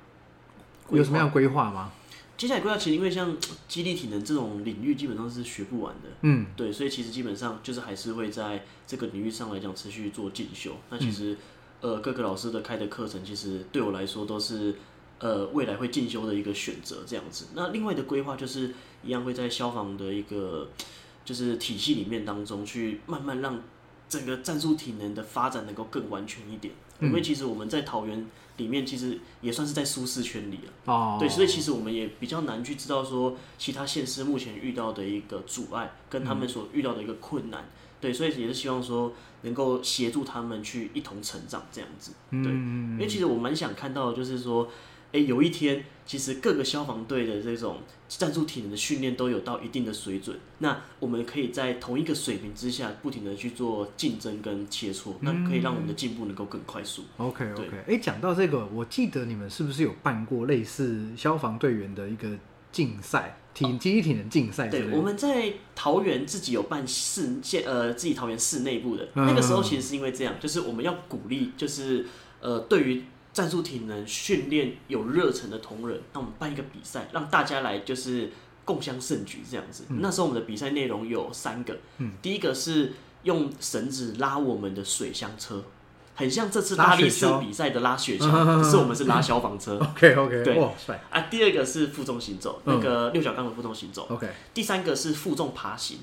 有什么样的规划吗？接下来规划其实因为像肌力体能这种领域，基本上是学不完的。嗯，对，所以其实基本上就是还是会在这个领域上来讲持续做进修。那其实、呃各个老师的开的课程，其实对我来说都是呃未来会进修的一个选择这样子。那另外的规划就是一样会在消防的一个就是体系里面当中去慢慢让整个战术体能的发展能够更完全一点。因为其实我们在桃园里面其实也算是在舒适圈里了。哦，对，所以其实我们也比较难去知道说其他县市目前遇到的一个阻碍，跟他们所遇到的一个困难。对，所以也是希望说能够协助他们去一同成长这样子。对，因为其实我蛮想看到的就是说，哎、有一天其实各个消防队的这种战术体能的训练都有到一定的水准，那我们可以在同一个水平之下不停的去做竞争跟切磋，那可以让我们的进步能够更快速。OK OK，哎，讲到这个，我记得你们是不是有办过类似消防队员的一个竞赛，体肌力体能竞赛对，我们在桃园自己有办市县呃自己桃园市内部的，嗯那个时候其实是因为这样，就是我们要鼓励，就是呃对于战术体能训练有热忱的同仁，那我们办一个比赛，让大家来就是共襄盛举这样子。嗯那时候我们的比赛内容有三个，第一个是用绳子拉我们的水箱车。很像这次拉大力士比赛的拉雪嗯橇，可是我们是拉消防车 OK OK，对哇帅啊。第二个是负重行走，那个六角钢的负重行走。，OK，第三个是负重爬行，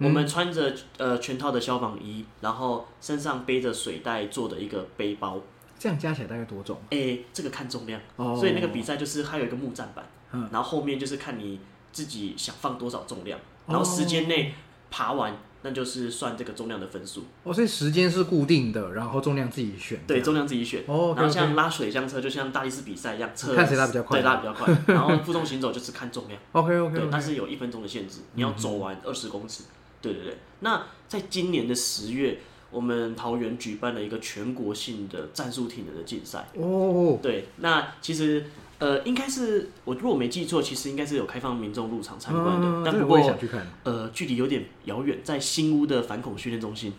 嗯我们穿着呃全套的消防衣，然后身上背着水袋做的一个背包。这样加起来大概多重？诶、这个看重量，哦所以那个比赛就是它有一个木栈板，嗯然后后面就是看你自己想放多少重量，哦然后时间内爬完，那就是算这个重量的分数。哦，所以时间是固定的，然后重量自己选。对，重量自己选。哦然后像拉水箱车，就像大力士比赛一样，车看谁拉比较快对，拉比较快。然后负重行走就是看重量。OK OK 对，但是有一分钟的限制，你要走完二十公尺。对对对。那在今年的十月，我们桃园举办了一个全国性的战术体能的竞赛。哦，对，那其实呃，应该是我如果没记错，其实应该是有开放民众入场参观的，嗯但不过这个我也想去看。呃，距离有点遥远，在新屋的反恐训练中心。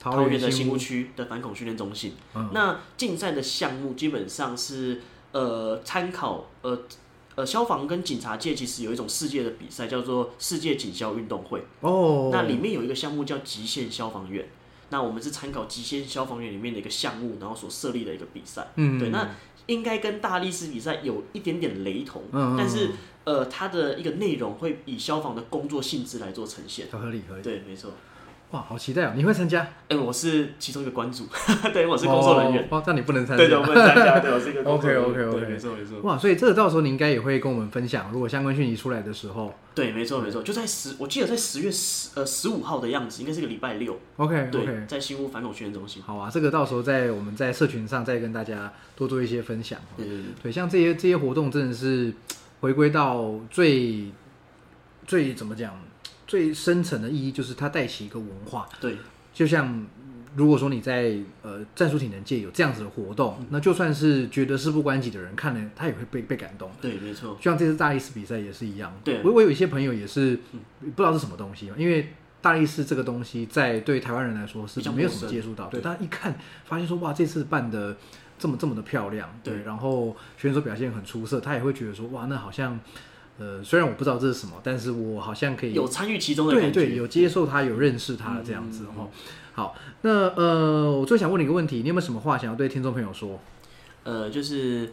桃桃园的新新屋区的反恐训练中心。嗯那竞赛的项目基本上是呃参考呃呃消防跟警察界其实有一种世界的比赛叫做世界警消运动会，哦，那里面有一个项目叫极限消防员。那我们是参考极限消防员里面的一个项目，然后所设立的一个比赛。嗯对，那应该跟大力士比赛有一点点雷同，嗯嗯但是呃，它的一个内容会以消防的工作性质来做呈现。合理合理。对，没错。哇，好期待哦！你会参加？哎、我是其中一个关注，对，我是工作人员。哦，哦这样你不能参加。对对，我们参加，对，我是一个工作人员。OK，OK，OK 对，没错没错。哇，所以这个到时候你应该也会跟我们分享，如果相关讯息出来的时候对，没错没错，就在十，我记得在十月十呃十五号的样子，应该是个礼拜六。，OK OK，在新屋反恐训练中心。好啊，这个到时候在我们在社群上再跟大家多做一些分享。对对对，对，像这些这些活动真的是回归到最最怎么讲最深层的意义，就是它带起一个文化。对。就像如果说你在呃战术体能界有这样子的活动，那就算是觉得事不关己的人看了，他也会被被感动。对，没错。就像这次大力士比赛也是一样，对。我我有一些朋友也是不知道是什么东西，因为大力士这个东西在对台湾人来说是没有什么接触到，对，对他一看发现说哇，这次办的这么这么的漂亮，对。然后选手表现很出色，他也会觉得说哇，那好像呃，虽然我不知道这是什么，但是我好像可以有参与其中的对感觉。对，有接受他，有认识它这样子嗯哈、好，那呃，我最想问你一个问题，你有没有什么话想要对听众朋友说？呃，就是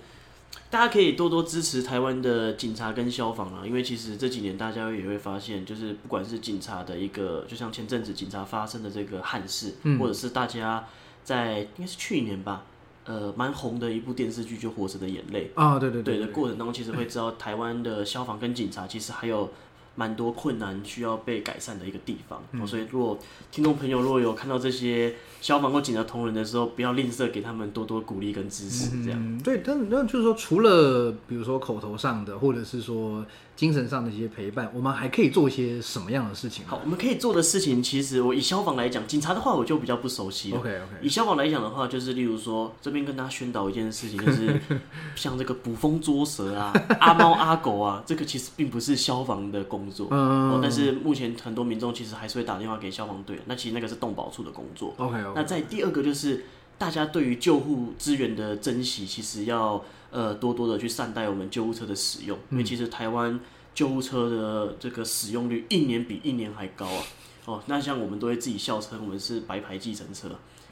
大家可以多多支持台湾的警察跟消防啊，因为其实这几年大家也会发现，就是不管是警察的一个，就像前阵子警察发生的这个憾事，嗯或者是大家在应该是去年吧，呃，蛮红的一部电视剧就《活着的眼泪》。啊，对对对对的过程当中，其实会知道台湾的消防跟警察其实还有蛮多困难需要被改善的一个地方。所以如果听众朋友如果有看到这些消防或警察同仁的时候，不要吝啬给他们多多鼓励跟支持，这样。嗯，对，但那就是说，除了比如说口头上的，或者是说精神上的一些陪伴，我们还可以做一些什么样的事情好，我们可以做的事情，其实我以消防来讲，警察的话我就比较不熟悉了。？OK OK，以消防来讲的话，就是例如说，这边跟大家宣导一件事情，就是 像这个捕风捉蛇啊、阿猫阿狗啊，这个其实并不是消防的工作。嗯哦，但是目前很多民众其实还是会打电话给消防队，那其实那个是动保处的工作。OK 那 OK，在第二个就是大家对于救护资源的珍惜，其实要呃多多的去善待我们救护车的使用，因为其实台湾救护车的这个使用率一年比一年还高啊。哦，那像我们都会自己笑称我们是白牌计程车，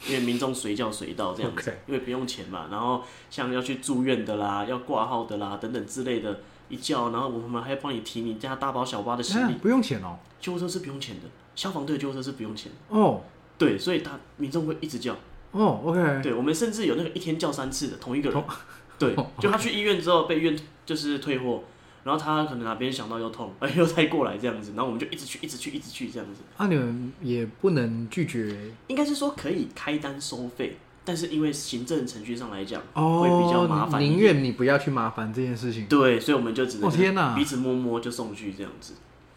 因为民众随叫随到这样子因为不用钱嘛。然后像要去住院的啦、要挂号的啦等等之类的，一叫，然后我们还要帮你提你家大包小包的行李。啊不用钱哦。救护车是不用钱的，消防队的救护车是不用钱的。哦对，所以他民众会一直叫。哦，OK，对，我们甚至有那个一天叫三次的同一个人同。对，就他去医院之后被医院就是退货，然后他可能哪边想到又痛，哎，又再过来这样子，然后我们就一直去，一直去，一直去这样子。那、你们也不能拒绝。应该是说可以开单收费，但是因为行政程序上来讲，哦，会比较麻烦宁愿你不要去麻烦这件事情，对，所以我们就只能哦天哪。彼此摸摸就送去这样子。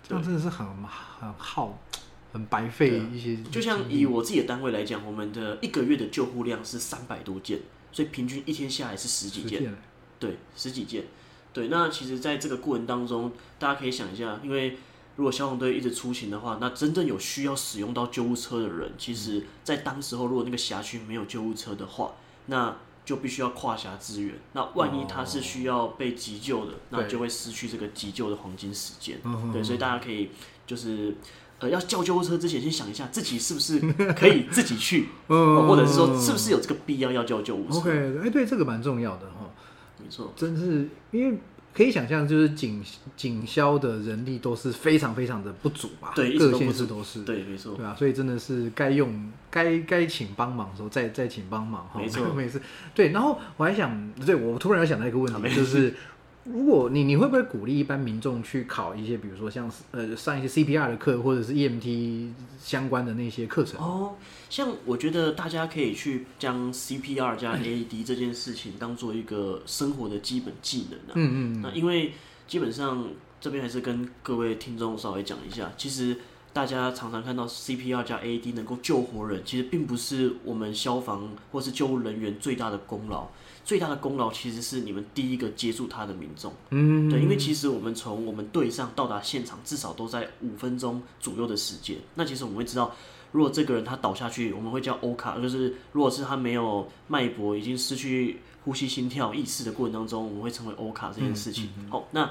这样真的是很很耗、很白费一些。就像以我自己的单位来讲，我们的一个月的救护量是三百多件，所以平均一天下来是十几件。对，十几件。对，那其实在这个过程当中，大家可以想一下，因为如果消防队一直出勤的话，那真正有需要使用到救护车的人，其实在当时候如果那个辖区没有救护车的话，那就必须要跨辖支援。那万一他是需要被急救的，那就会失去这个急救的黄金时间。嗯对，所以大家可以就是。呃，要叫救护车之前，先想一下自己是不是可以自己去，嗯或者是说是不是有这个必要要叫救护车。OK，哎、对，这个蛮重要的哈，没错。真是因为可以想象，就是警警消的人力都是非常非常的不足吧，对各县市都是，对，没错。对啊，所以真的是该用该该请帮忙的时候再再请帮忙哈，没错 没事。对，然后我还想，对我突然又想到一个问题，就是如果你你会不会鼓励一般民众去考一些，比如说像呃上一些 CPR 的课，或者是 EMT 相关的那些课程？哦，像我觉得大家可以去将 CPR 加 AED 这件事情当做一个生活的基本技能啊。嗯嗯那因为基本上这边还是跟各位听众稍微讲一下，其实大家常常看到 CPR 加 AED 能够救活人，其实并不是我们消防或是救护人员最大的功劳，最大的功劳其实是你们第一个接触他的民众。嗯，对，因为其实我们从我们队上到达现场，至少都在五分钟左右的时间。那其实我们会知道，如果这个人他倒下去，我们会叫欧卡，就是如果是他没有脉搏，已经失去呼吸、心跳、意识的过程当中，我们会称为欧卡这件事情。好、那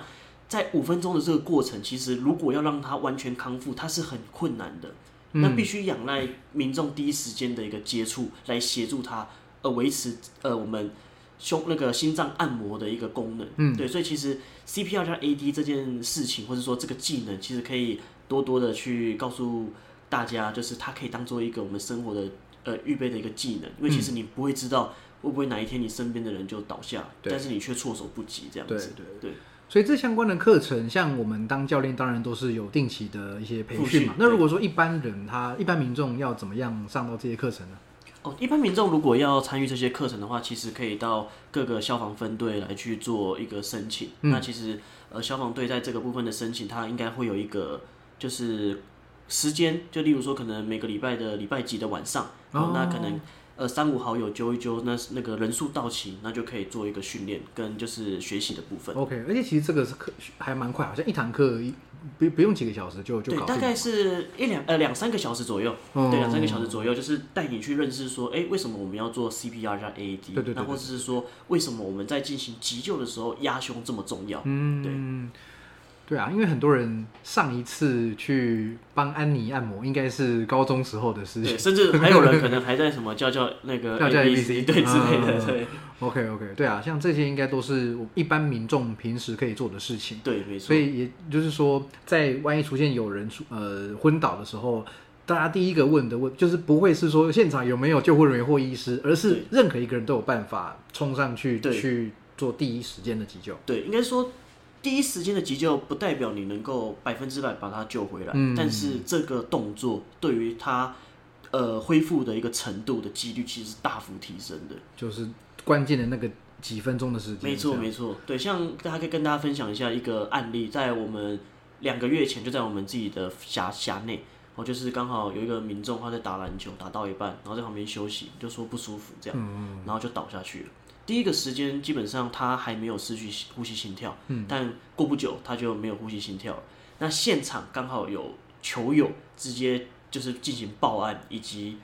在五分钟的这个过程，其实如果要让他完全康复，他是很困难的。那必须仰赖民众第一时间的一个接触来协助他，呃，维持呃我们胸那个心脏按摩的一个功能。嗯对，所以其实 CPR 加 AD 这件事情，或者说这个技能，其实可以多多的去告诉大家，就是它可以当做一个我们生活的呃预备的一个技能，因为其实你不会知道会不会哪一天你身边的人就倒下，对但是你却措手不及这样对子。对对所以这相关的课程，像我们当教练，当然都是有定期的一些培训嘛。那如果说一般人他一般民众要怎么样上到这些课程呢？哦，一般民众如果要参与这些课程的话，其实可以到各个消防分队来去做一个申请。嗯那其实呃，消防队在这个部分的申请，它应该会有一个就是时间，就例如说可能每个礼拜的礼拜几的晚上，哦，那可能呃三五好友揪一揪，那那个人数到齐，那就可以做一个训练跟就是学习的部分。OK，而且其实这个是课还蛮快，好像一堂课一不不用几个小时就就对，搞定。大概是一两呃两三个小时左右，哦对，两三个小时左右，就是带你去认识说，哎，为什么我们要做 CPR 加 AED？对对对那或者是说，为什么我们在进行急救的时候压胸这么重要？嗯，对对啊，因为很多人上一次去帮安妮按摩，应该是高中时候的事对，情。甚至还有人可能还在什么叫叫那 个叫叫 ABC 对之类的，嗯对 OK OK，对啊，像这些应该都是我一般民众平时可以做的事情。对，没错所，以也就是说，在万一出现有人出呃昏倒的时候，大家第一个问的问就是不会是说现场有没有救护人员或医师，而是任何一个人都有办法冲上去去做第一时间的急救。对，应该说第一时间的急救不代表你能够百分之百把他救回来，嗯但是这个动作对于他呃恢复的一个程度的几率其实是大幅提升的。就是关键的那个几分钟的时间。没错，没错，对，像大家可以跟大家分享一下一个案例，在我们两个月前就在我们自己的辖辖内，哦，就是刚好有一个民众他在打篮球，打到一半，然后在旁边休息，就说不舒服这样，然后就倒下去了。第一个时间基本上他还没有失去呼吸心跳，但过不久他就没有呼吸心跳了。那现场刚好有球友直接就是进行报案以及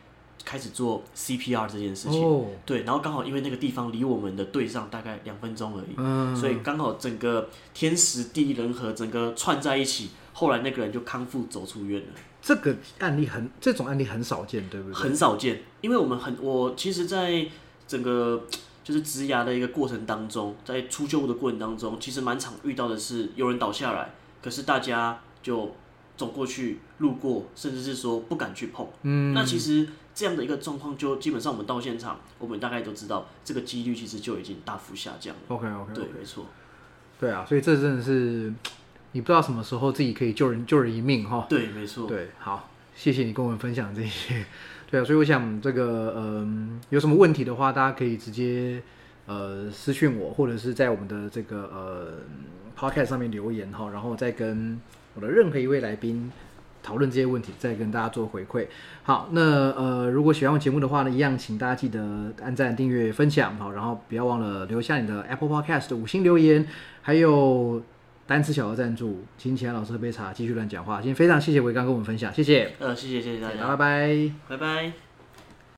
开始做 CPR 这件事情。哦，对，然后刚好因为那个地方离我们的队上大概两分钟而已，嗯，所以刚好整个天时地利人和，整个串在一起。后来那个人就康复走出院了，这个案例很，这种案例很少见，对不对？很少见。因为我们很，我其实在整个就是植牙的一个过程当中，在出救护的过程当中，其实蛮常遇到的是有人倒下来，可是大家就走过去、路过，甚至是说不敢去碰。嗯，那其实这样的一个状况，就基本上我们到现场，我们大概都知道这个几率其实就已经大幅下降了。OK OK，对，没错，对啊，所以这真的是你不知道什么时候自己可以救人救人一命哈。对，没错，对，好，谢谢你跟我们分享这些。对啊，所以我想这个嗯、有什么问题的话，大家可以直接呃私讯我，或者是在我们的这个呃 podcast 上面留言哈，然后再跟我的任何一位来宾讨论这些问题，再跟大家做回馈。好，那呃，如果喜欢我节目的话呢，一样请大家记得按赞、订阅、分享好，然后不要忘了留下你的 Apple Podcast 的五星留言，还有单词小额赞助，请其他老师喝杯茶，继续乱讲话。今天非常谢谢维刚跟我们分享，谢谢，呃，谢谢谢谢大好，家，拜拜。拜拜。